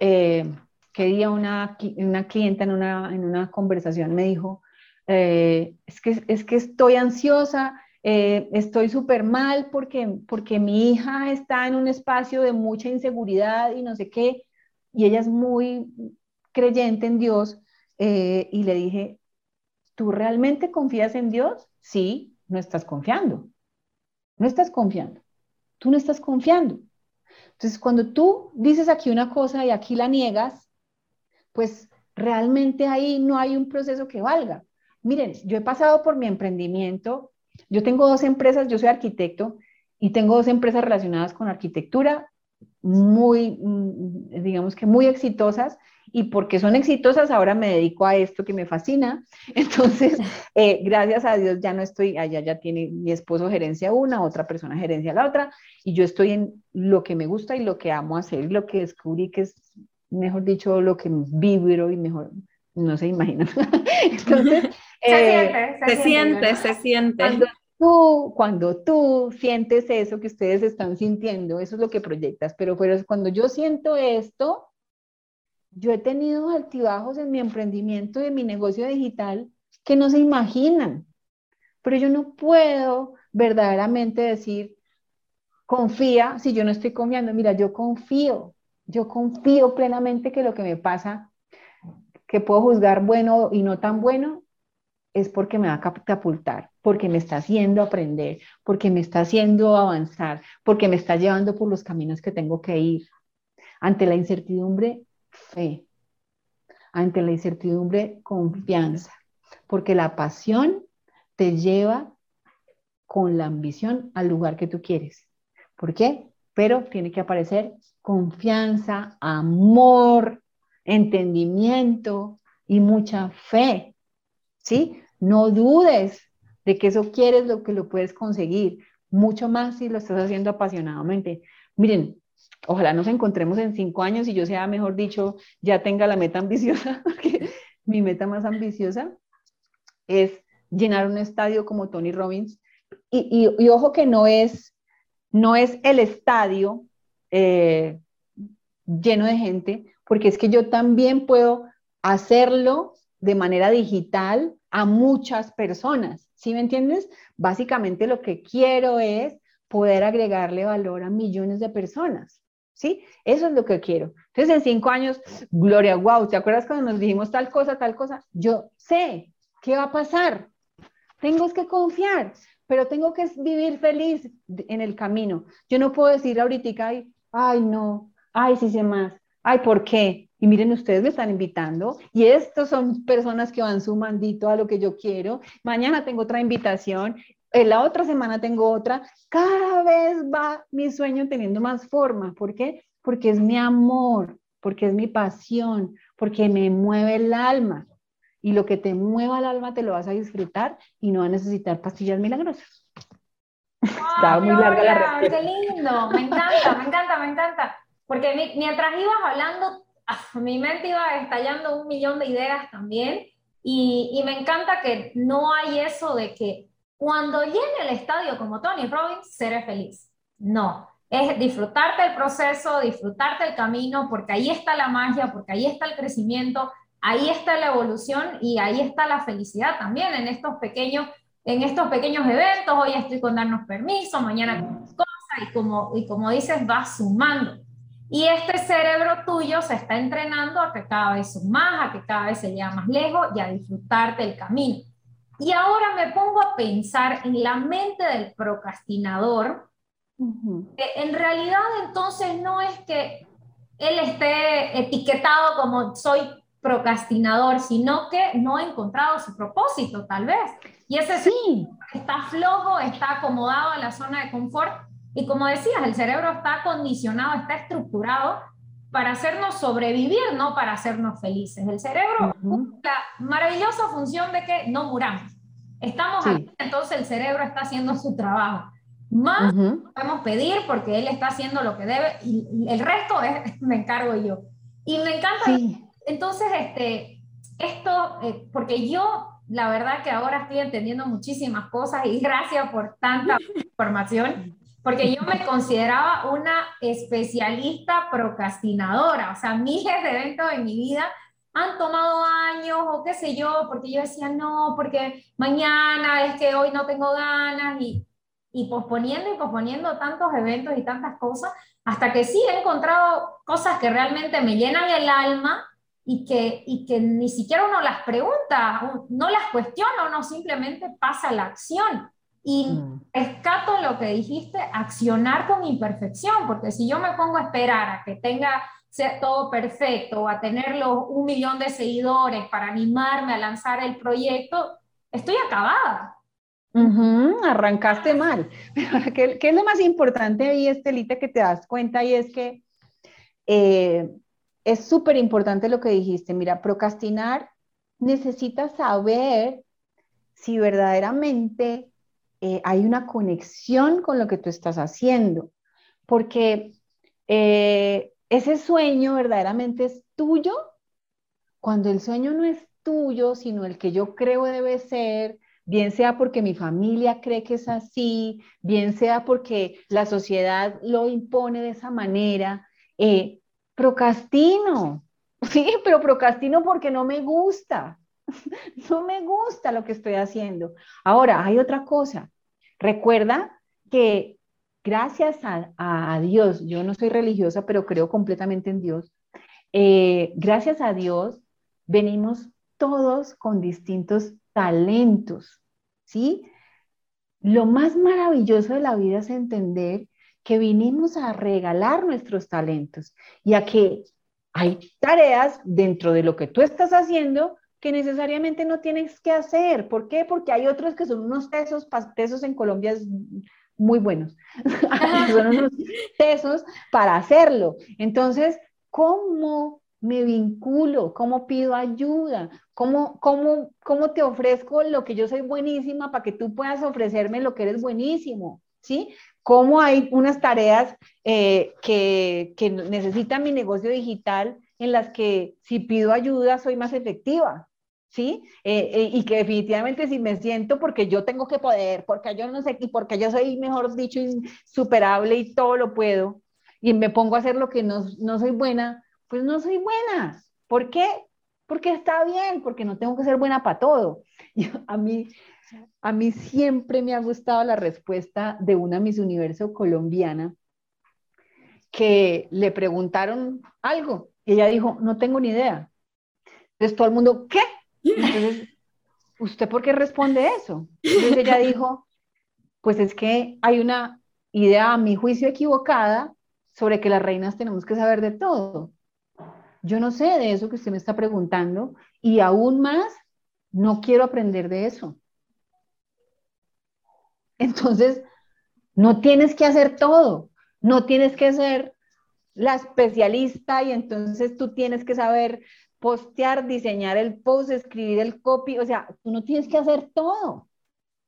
eh, que día una, una clienta en una, en una conversación me dijo, eh, es, que, es que estoy ansiosa, eh, estoy súper mal porque, porque mi hija está en un espacio de mucha inseguridad y no sé qué, y ella es muy creyente en Dios, eh, y le dije, ¿tú realmente confías en Dios? Sí, no estás confiando, no estás confiando, tú no estás confiando. Entonces, cuando tú dices aquí una cosa y aquí la niegas, pues realmente ahí no hay un proceso que valga. Miren, yo he pasado por mi emprendimiento yo tengo dos empresas, yo soy arquitecto y tengo dos empresas relacionadas con arquitectura muy, mm, digamos que muy exitosas y porque son exitosas ahora me dedico a esto que me fascina. Entonces, eh, gracias a Dios ya no estoy, allá ya tiene mi esposo gerencia una, otra persona gerencia la otra y yo estoy en lo que me gusta y lo que amo hacer lo que descubrí que es, mejor dicho, lo que vibro y mejor, no se imaginan. Entonces, eh, se, siente, se siente, Cuando tú, cuando tú sientes eso que ustedes están sintiendo, eso es lo que proyectas, pero, pero cuando yo siento esto, yo he tenido altibajos en mi emprendimiento y en mi negocio digital que no se imaginan, pero yo no puedo verdaderamente decir, confía si yo no estoy confiando. Mira, yo confío, yo confío plenamente que lo que me pasa, que puedo juzgar bueno y no tan bueno, es porque me va a catapultar, porque me está haciendo aprender, porque me está haciendo avanzar, porque me está llevando por los caminos que tengo que ir. Ante la incertidumbre, fe. Ante la incertidumbre, confianza. Porque la pasión te lleva con la ambición al lugar que tú quieres. ¿Por qué? Pero tiene que aparecer confianza, amor, entendimiento y mucha fe. ¿Sí? No dudes, de que eso quieres, lo que lo puedes conseguir, mucho más si lo estás haciendo apasionadamente. Miren, ojalá nos encontremos en cinco años y yo sea, mejor dicho, ya tenga la meta ambiciosa, porque mi meta más ambiciosa es llenar un estadio como Tony Robbins. Y, y, ojo que no es, no es el estadio eh, lleno de gente, porque es que yo también puedo hacerlo de manera digital a muchas personas. ¿Sí me entiendes? Básicamente lo que quiero es poder agregarle valor a millones de personas. ¿Sí? Eso es lo que quiero. Entonces, en cinco años, Gloria, wow, ¿te acuerdas cuando nos dijimos tal cosa, tal cosa? Yo sé qué va a pasar. Tengo que confiar, pero tengo que vivir feliz en el camino. Yo no puedo decir ahorita, ay, ay, no, ay, sí sé más, ay, ¿por qué? Y miren, ustedes me están invitando y estos son personas que van sumandito a lo que yo quiero. Mañana tengo otra invitación, en la otra semana tengo otra. Cada vez va mi sueño teniendo más forma. ¿Por qué? Porque es mi amor, porque es mi pasión, porque me mueve el alma. Y lo que te mueva el alma te lo vas a disfrutar y no vas a necesitar pastillas milagrosas. Está muy larga la respuesta. ¡Qué lindo! Me encanta, me encanta, me encanta. Porque mientras ibas hablando, ah, mi mente iba estallando un millón de ideas también. Y, y, me encanta que no hay eso de que cuando llene el estadio como Tony Robbins, seré feliz. No, es disfrutarte el proceso, disfrutarte el camino, porque ahí está la magia, porque ahí está el crecimiento, ahí está la evolución y ahí está la felicidad también en estos pequeños, en estos pequeños eventos. Hoy estoy con darnos permiso, mañana con cosas y como, y como dices, vas sumando. Y este cerebro tuyo se está entrenando a que cada vez más, a que cada vez se llega más lejos y a disfrutarte el camino. Y ahora me pongo a pensar en la mente del procrastinador. En realidad entonces no es que él esté etiquetado como soy procrastinador, sino que no ha encontrado su propósito tal vez. Y ese sí está flojo, está acomodado en la zona de confort y como decías, el cerebro está condicionado, está estructurado para hacernos sobrevivir, no para hacernos felices. El cerebro la maravillosa función de que no muramos. Estamos aquí, entonces el cerebro está haciendo su trabajo. Más podemos pedir porque él está haciendo lo que debe y el resto es, me encargo yo. Y me encanta. Entonces, este, esto, eh, porque yo la verdad que ahora estoy entendiendo muchísimas cosas y gracias por tanta información porque yo me consideraba una especialista procrastinadora, o sea, miles de eventos en mi vida han tomado años o qué sé yo, porque yo decía, no, porque mañana es que hoy no tengo ganas y, y posponiendo y posponiendo tantos eventos y tantas cosas, hasta que sí he encontrado cosas que realmente me llenan el alma y que, y que ni siquiera uno las pregunta, no las cuestiona, uno simplemente pasa la acción. Y mm. rescato lo que dijiste, accionar con imperfección, porque si yo me pongo a esperar a que tenga ser todo perfecto o a tener un millón de seguidores para animarme a lanzar el proyecto, estoy acabada. arrancaste mal. ¿qué, ¿qué, es lo más importante ahí, Estelita, que te das cuenta? Y es que eh, es súper importante lo que dijiste. Mira, procrastinar necesita saber si verdaderamente eh, hay una conexión con lo que tú estás haciendo, porque eh, ese sueño verdaderamente es tuyo cuando el sueño no es tuyo, sino el que yo creo debe ser, bien sea porque mi familia cree que es así, bien sea porque la sociedad lo impone de esa manera, eh, procrastino, sí, pero procrastino porque no me gusta, no me gusta lo que estoy haciendo. Ahora, hay otra cosa. Recuerda que gracias a, Dios, yo no soy religiosa, pero creo completamente en Dios, eh, gracias a Dios venimos todos con distintos talentos, ¿sí? Lo más maravilloso de la vida es entender que vinimos a regalar nuestros talentos y a que hay tareas dentro de lo que tú estás haciendo que necesariamente no tienes que hacer. ¿Por qué? Porque hay otros que son unos tesos, tesos en Colombia es muy buenos, son unos tesos para hacerlo. Entonces, ¿cómo me vinculo? ¿Cómo pido ayuda? ¿Cómo, cómo, cómo te ofrezco lo que yo soy buenísima para que tú puedas ofrecerme lo que eres buenísimo? ¿Sí? ¿Cómo hay unas tareas eh, que, que necesita mi negocio digital en las que si pido ayuda soy más efectiva? ¿sí? Eh, eh, y que definitivamente si me siento porque yo tengo que poder, porque yo no sé, y porque yo soy, mejor dicho, insuperable y todo lo puedo, y me pongo a hacer lo que no, no soy buena, pues no soy buena. ¿Por qué? Porque está bien, porque no tengo que ser buena para todo. a, mí, a mí siempre me ha gustado la respuesta de una Miss Universo colombiana que le preguntaron algo y ella dijo, no tengo ni idea. Entonces todo el mundo, ¿qué? Entonces, ¿usted por qué responde eso? Entonces ella dijo, pues es que hay una idea, a mi juicio, equivocada sobre que las reinas tenemos que saber de todo. Yo no sé de eso que usted me está preguntando y aún más, no quiero aprender de eso. Entonces, no tienes que hacer todo, no tienes que ser la especialista y entonces tú tienes que saber postear, diseñar el post, escribir el copy, o sea, tú no tienes que hacer todo.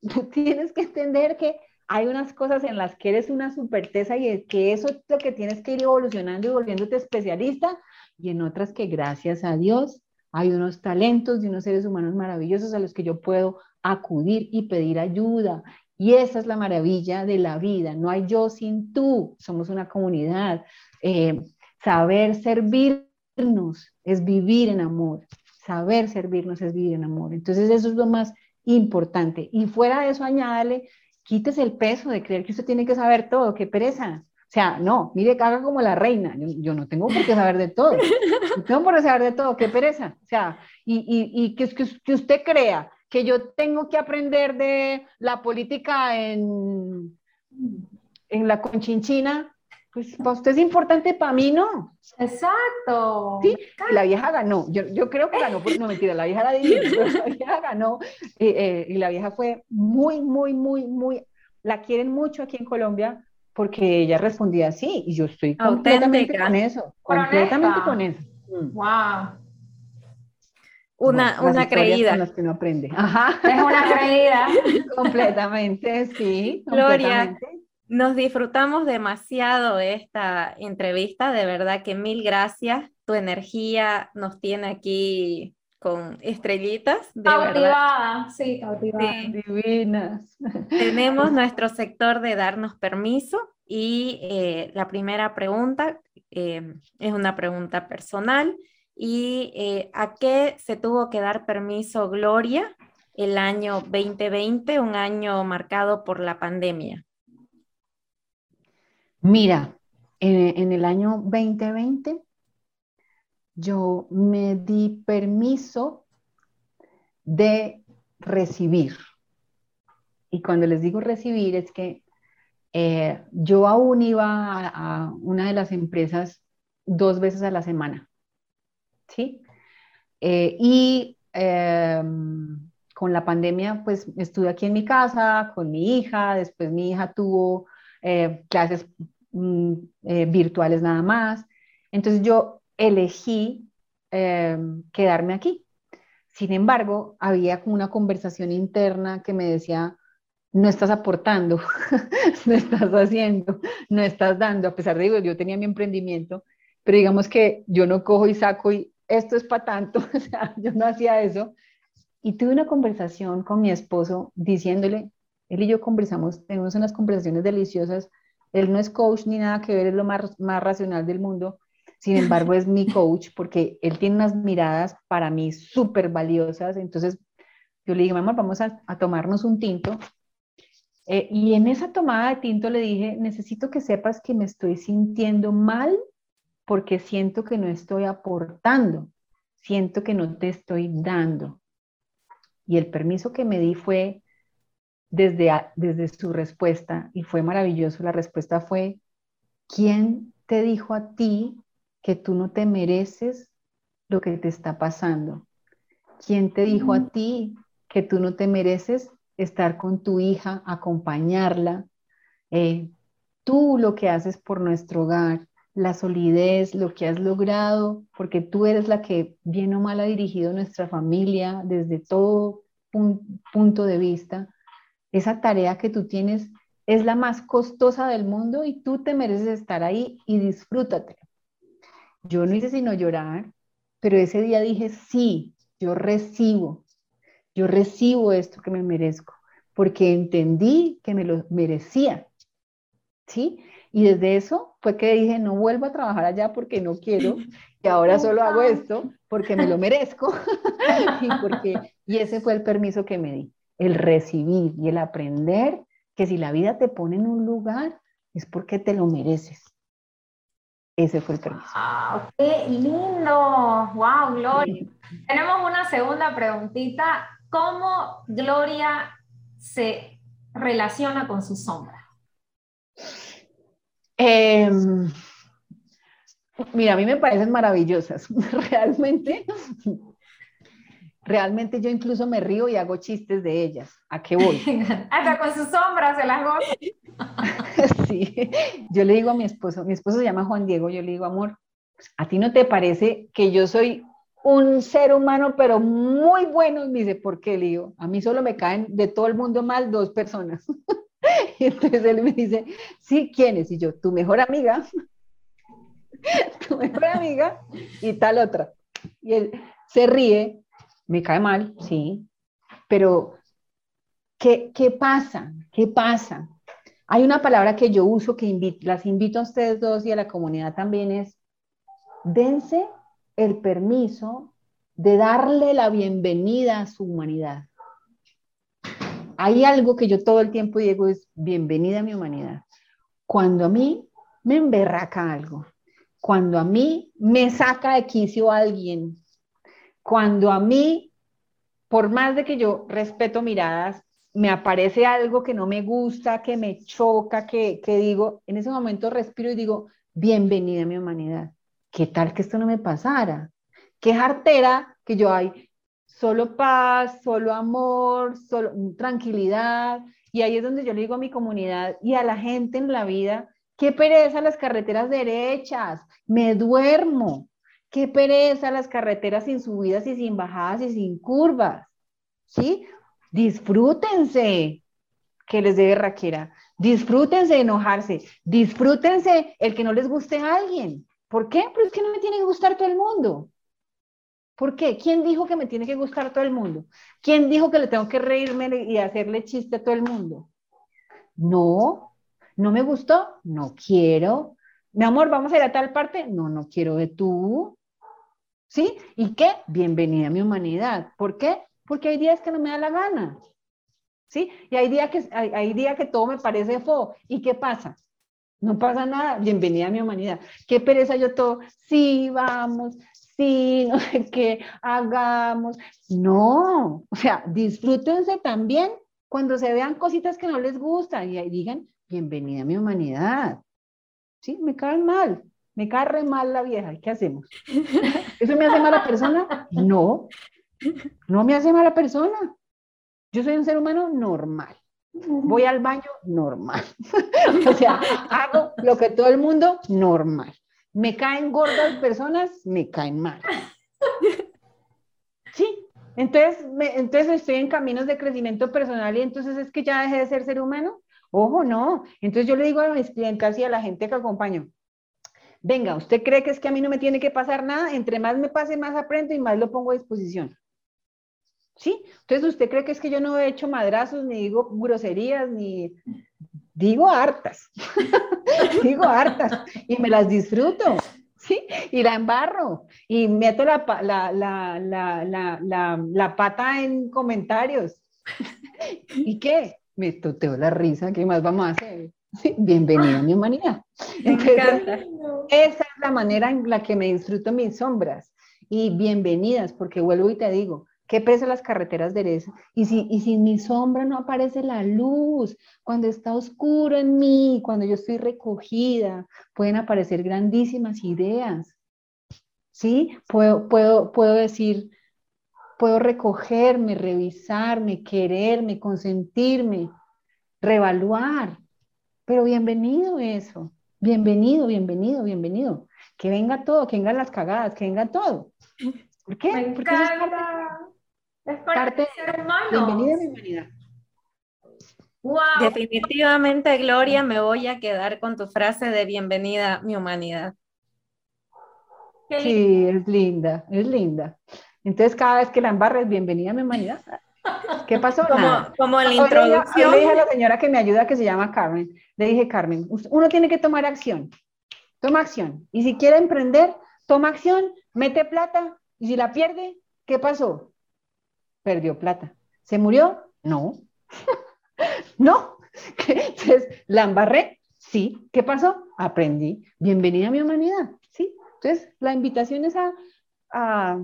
Tú tienes que entender que hay unas cosas en las que eres una superteza y que eso es lo que tienes que ir evolucionando y volviéndote especialista, y en otras que gracias a Dios hay unos talentos de unos seres humanos maravillosos a los que yo puedo acudir y pedir ayuda. Y esa es la maravilla de la vida. No hay yo sin tú. Somos una comunidad. Eh, saber servir es vivir en amor. Saber servirnos es vivir en amor. Entonces eso es lo más importante. Y fuera de eso, añádale, quítese el peso de creer que usted tiene que saber todo, qué pereza. O sea, no, mire, haga como la reina. Yo, no tengo por qué saber de todo. No tengo por qué saber de todo, qué pereza. O sea, y, y, y que, que, que usted crea que yo tengo que aprender de la política en, en la conchinchina, pues para usted es importante, para mí no. Exacto. Sí, la vieja ganó. Yo, yo creo que ganó, no mentira, la vieja la, la vieja ganó eh, y la vieja fue muy, muy, muy, muy, la quieren mucho aquí en Colombia porque ella respondía así y yo estoy completamente con eso, completamente con eso. Wow. Una, una creída. Las que no aprende. Ajá. Es una creída. completamente, sí. Gloria, nos disfrutamos demasiado esta entrevista, de verdad que mil gracias. Tu energía nos tiene aquí con estrellitas. De cautivada, sí, cautivada. Divinas. Tenemos nuestro sector de darnos permiso y eh, la primera pregunta eh, es una pregunta personal. ¿Y eh, a qué se tuvo que dar permiso Gloria el año 2020, un año marcado por la pandemia? Mira, en, el año 2020 yo me di permiso de recibir. Y cuando les digo recibir es que eh, yo aún iba a, una de las empresas dos veces a la semana. ¿Sí? Eh, y em, con la pandemia, pues estuve aquí en mi casa con mi hija, después mi hija tuvo eh, clases mm, eh, virtuales nada más. Entonces yo elegí em, quedarme aquí. Sin embargo, había una conversación interna que me decía, no estás aportando, no estás haciendo, no estás dando, a pesar de que yo tenía mi emprendimiento, pero digamos que yo no cojo y saco y esto es para tanto, o sea, yo no hacía eso. Y tuve una conversación con mi esposo diciéndole, él y yo conversamos, tenemos unas conversaciones deliciosas. Él no es coach ni nada que ver, es lo más, más racional del mundo. Sin embargo, es mi coach porque él tiene unas miradas para mí súper valiosas. Entonces, yo le dije, mamá, vamos a, tomarnos un tinto. Eh, y en esa tomada de tinto le dije, necesito que sepas que me estoy sintiendo mal porque siento que no estoy aportando, siento que no te estoy dando. Y el permiso que me di fue, desde, desde su respuesta, y fue maravilloso, la respuesta fue, ¿quién te dijo a ti que tú no te mereces lo que te está pasando? ¿Quién te dijo a ti que tú no te mereces estar con tu hija, acompañarla? Eh, tú lo que haces por nuestro hogar, la solidez, lo que has logrado, porque tú eres la que bien o mal ha dirigido nuestra familia desde todo punto de vista. Esa tarea que tú tienes es la más costosa del mundo y tú te mereces estar ahí y disfrútate. Yo no hice sino llorar, pero ese día dije, sí, yo recibo, yo recibo esto que me merezco, porque entendí que me lo merecía. ¿Sí? Y desde eso fue que dije, no vuelvo a trabajar allá porque no quiero, y ahora solo hago esto porque me lo merezco. y, porque, y ese fue el permiso que me di, el recibir y el aprender que si la vida te pone en un lugar, es porque te lo mereces. Ese fue el permiso. ¡Qué lindo! ¡Wow, Gloria! Tenemos una segunda preguntita. ¿Cómo Gloria se relaciona con su sombra? Em, mira, a mí me parecen maravillosas. Realmente, realmente yo incluso me río y hago chistes de ellas. ¿A qué voy? Hasta con sus sombras se las gozo. sí, yo le digo a mi esposo, mi esposo se llama Juan Diego, yo le digo, amor, ¿a ti no te parece que yo soy un ser humano, pero muy bueno? Y me dice, ¿por qué? Le digo, a mí solo me caen de todo el mundo mal dos personas. Entonces él me dice, sí, ¿quiénes? Y yo, tu mejor amiga, tu mejor amiga y tal otra. Y él se ríe, me cae mal, sí, pero ¿qué, qué pasa? ¿Qué pasa? Hay una palabra que yo uso que las invito a ustedes dos y a la comunidad también es, dense el permiso de darle la bienvenida a su humanidad hay algo que yo todo el tiempo digo es bienvenida a mi humanidad. Cuando a mí me emberraca algo, cuando a mí me saca de quicio alguien, cuando a mí, por más de que yo respeto miradas, me aparece algo que no me gusta, que me choca, que, que digo, en ese momento respiro y digo, bienvenida a mi humanidad. ¿Qué tal que esto no me pasara? Qué jartera que yo hay, solo paz, solo amor, solo tranquilidad. Y ahí es donde yo le digo a mi comunidad y a la gente en la vida, qué pereza las carreteras derechas, me duermo, qué pereza las carreteras sin subidas y sin bajadas y sin curvas. ¿Sí? Disfrútense que les dé raquera, disfrútense de enojarse, disfrútense el que no les guste a alguien. ¿Por qué? Porque que no me tiene que gustar todo el mundo. ¿Por qué? ¿Quién dijo que me tiene que gustar todo el mundo? ¿Quién dijo que le tengo que reírme y hacerle chiste a todo el mundo? No, no me gustó, no quiero. Mi amor, vamos a ir a tal parte. No, no quiero de tú. ¿Sí? ¿Y qué? Bienvenida a mi humanidad. ¿Por qué? Porque hay días que no me da la gana. ¿Sí? Y hay días que, hay, días que todo me parece fo. ¿Y qué pasa? No pasa nada, bienvenida a mi humanidad. Qué pereza yo todo, sí, vamos, sí, no sé qué, hagamos. No, o sea, disfrútense también cuando se vean cositas que no les gustan y ahí digan, bienvenida a mi humanidad. Sí, me caen mal, me cae re mal la vieja, ¿qué hacemos? ¿Eso me hace mala persona? No, no me hace mala persona. Yo soy un ser humano normal. Voy al baño normal. o sea, hago lo que todo el mundo normal me caen gordas personas, me caen mal. Sí, entonces, entonces estoy en caminos de crecimiento personal y entonces es que ya dejé de ser ser humano. Ojo, no. Entonces yo le digo a mis clientes y a la gente que acompaño, venga, ¿usted cree que es que a mí no me tiene que pasar nada? Entre más me pase, más aprendo y más lo pongo a disposición. ¿Sí? Entonces, ¿usted cree que es que yo no he hecho madrazos, ni digo groserías, ni digo hartas? digo hartas y me las disfruto. ¿sí? Y la embarro y meto la, la, la, la pata en comentarios. ¿Y qué? Me toteo la risa, ¿qué más vamos a hacer? Bienvenida a mi humanidad. esa es la manera en la que me disfruto mis sombras. Y bienvenidas, porque vuelvo y te digo, qué pesa las carreteras derechas. Y si, y si mi sombra no aparece la luz, cuando está oscuro en mí, cuando yo estoy recogida, pueden aparecer grandísimas ideas. ¿Sí? Puedo, puedo, puedo decir, puedo recogerme, revisarme, quererme, consentirme, revaluar. Pero bienvenido eso. bienvenido, bienvenido, bienvenido. Que venga todo, que vengan las cagadas, que venga todo. ¿Por qué? Me Porque eso es encanta. Es parte, parte de ser humano. Bienvenida a mi humanidad. Wow. Definitivamente, Gloria, me voy a quedar con tu frase de bienvenida a mi humanidad. Sí, es linda, es linda. Entonces, cada vez que la embarres, bienvenida a mi humanidad. ¿Qué pasó? Como, como en la introducción. le dije a la señora que me ayuda, que se llama Carmen, le dije, Carmen, uno tiene que tomar acción. Toma acción. Y si quiere emprender, toma acción, mete plata. Y si la pierde, ¿qué pasó? Perdió plata. ¿Se murió? No. no. Entonces, ¿la embarré? Sí. ¿Qué pasó? Aprendí. Bienvenida a mi humanidad. Sí. Entonces, la invitación es a, a,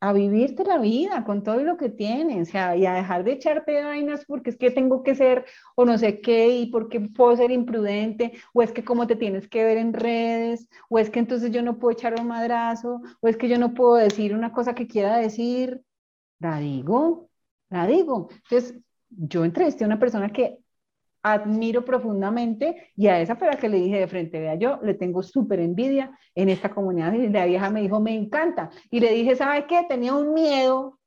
a vivirte la vida con todo lo que tienes, o sea, y a dejar de echarte vainas porque es que tengo que ser o no sé qué, y porque puedo ser imprudente, o es que cómo te tienes que ver en redes, o es que entonces yo no puedo echar un madrazo, o es que yo no puedo decir una cosa que quiera decir. La digo, la digo. Entonces, yo entrevisté a una persona que admiro profundamente y a esa fue la que le dije de frente, vea, yo le tengo súper envidia en esta comunidad y la vieja me dijo, me encanta. Y le dije, ¿sabe qué? Tenía un miedo.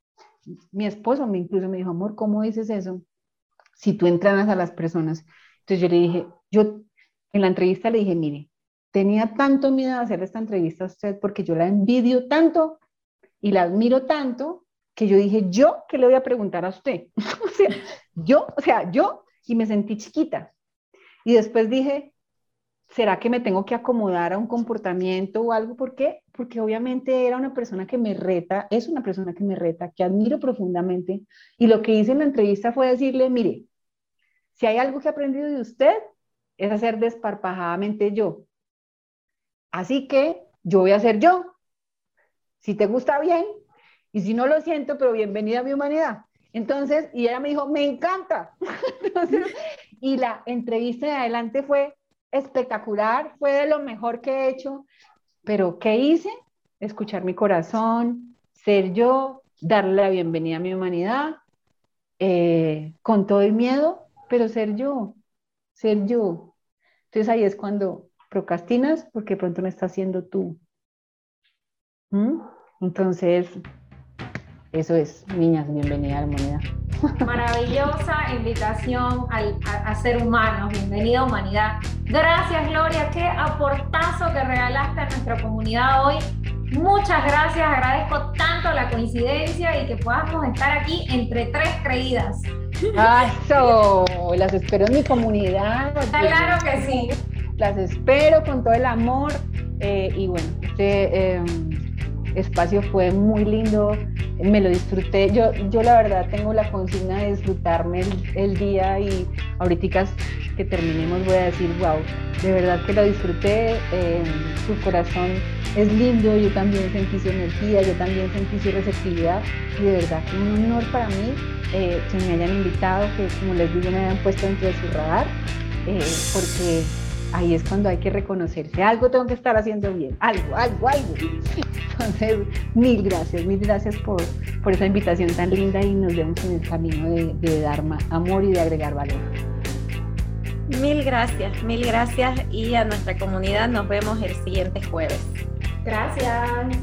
Mi esposo me incluso me dijo, amor, ¿cómo dices eso? Si tú entrenas a las personas. Entonces yo le dije, yo en la entrevista le dije, mire, tenía tanto miedo de hacer esta entrevista a usted porque yo la envidio tanto y la admiro tanto que yo dije, yo, ¿qué le voy a preguntar a usted? o sea, yo, o sea, yo, y me sentí chiquita. Y después dije, ¿será que me tengo que acomodar a un comportamiento o algo? ¿Por qué? Porque obviamente era una persona que me reta, es una persona que me reta, que admiro profundamente. Y lo que hice en la entrevista fue decirle, mire, si hay algo que he aprendido de usted, es hacer desparpajadamente yo. Así que yo voy a ser yo. Si te gusta bien, y si no lo siento, pero bienvenida a mi humanidad. Entonces, y ella me dijo, me encanta. Y la entrevista de adelante fue espectacular, fue de lo mejor que he hecho. Pero, ¿qué hice? Escuchar mi corazón, ser yo, darle la bienvenida a mi humanidad, eh, con todo el miedo, pero ser yo, ser yo. Entonces ahí es cuando procrastinas porque pronto no estás siendo tú. ¿Mm? Entonces, eso es, niñas, bienvenida a la humanidad. Maravillosa invitación al- a, a ser humanos. Bienvenida humanidad. Gracias, Gloria. Qué aportazo que regalaste a nuestra comunidad hoy. Muchas gracias. Agradezco tanto la coincidencia y que podamos estar aquí entre tres creídas. ¡Ah, Eso, las espero en mi comunidad. Claro que sí. Las espero con todo el amor. eh, y bueno, eh, espacio fue muy lindo, me lo disfruté. Yo, yo la verdad tengo la consigna de disfrutarme el, día y ahorita que terminemos voy a decir, wow, de verdad que lo disfruté. eh, su corazón es lindo, yo también sentí su energía, yo también sentí su receptividad y de verdad un honor para mí eh, que me hayan invitado, que como les digo me hayan puesto dentro de su radar, eh, porque ahí es cuando hay que reconocerse, algo tengo que estar haciendo bien, algo, algo, algo. Entonces, mil gracias, mil gracias por, por esa invitación tan linda y nos vemos en el camino de, de dar más amor y de agregar valor. Mil gracias, mil gracias y a nuestra comunidad nos vemos el siguiente jueves. Gracias.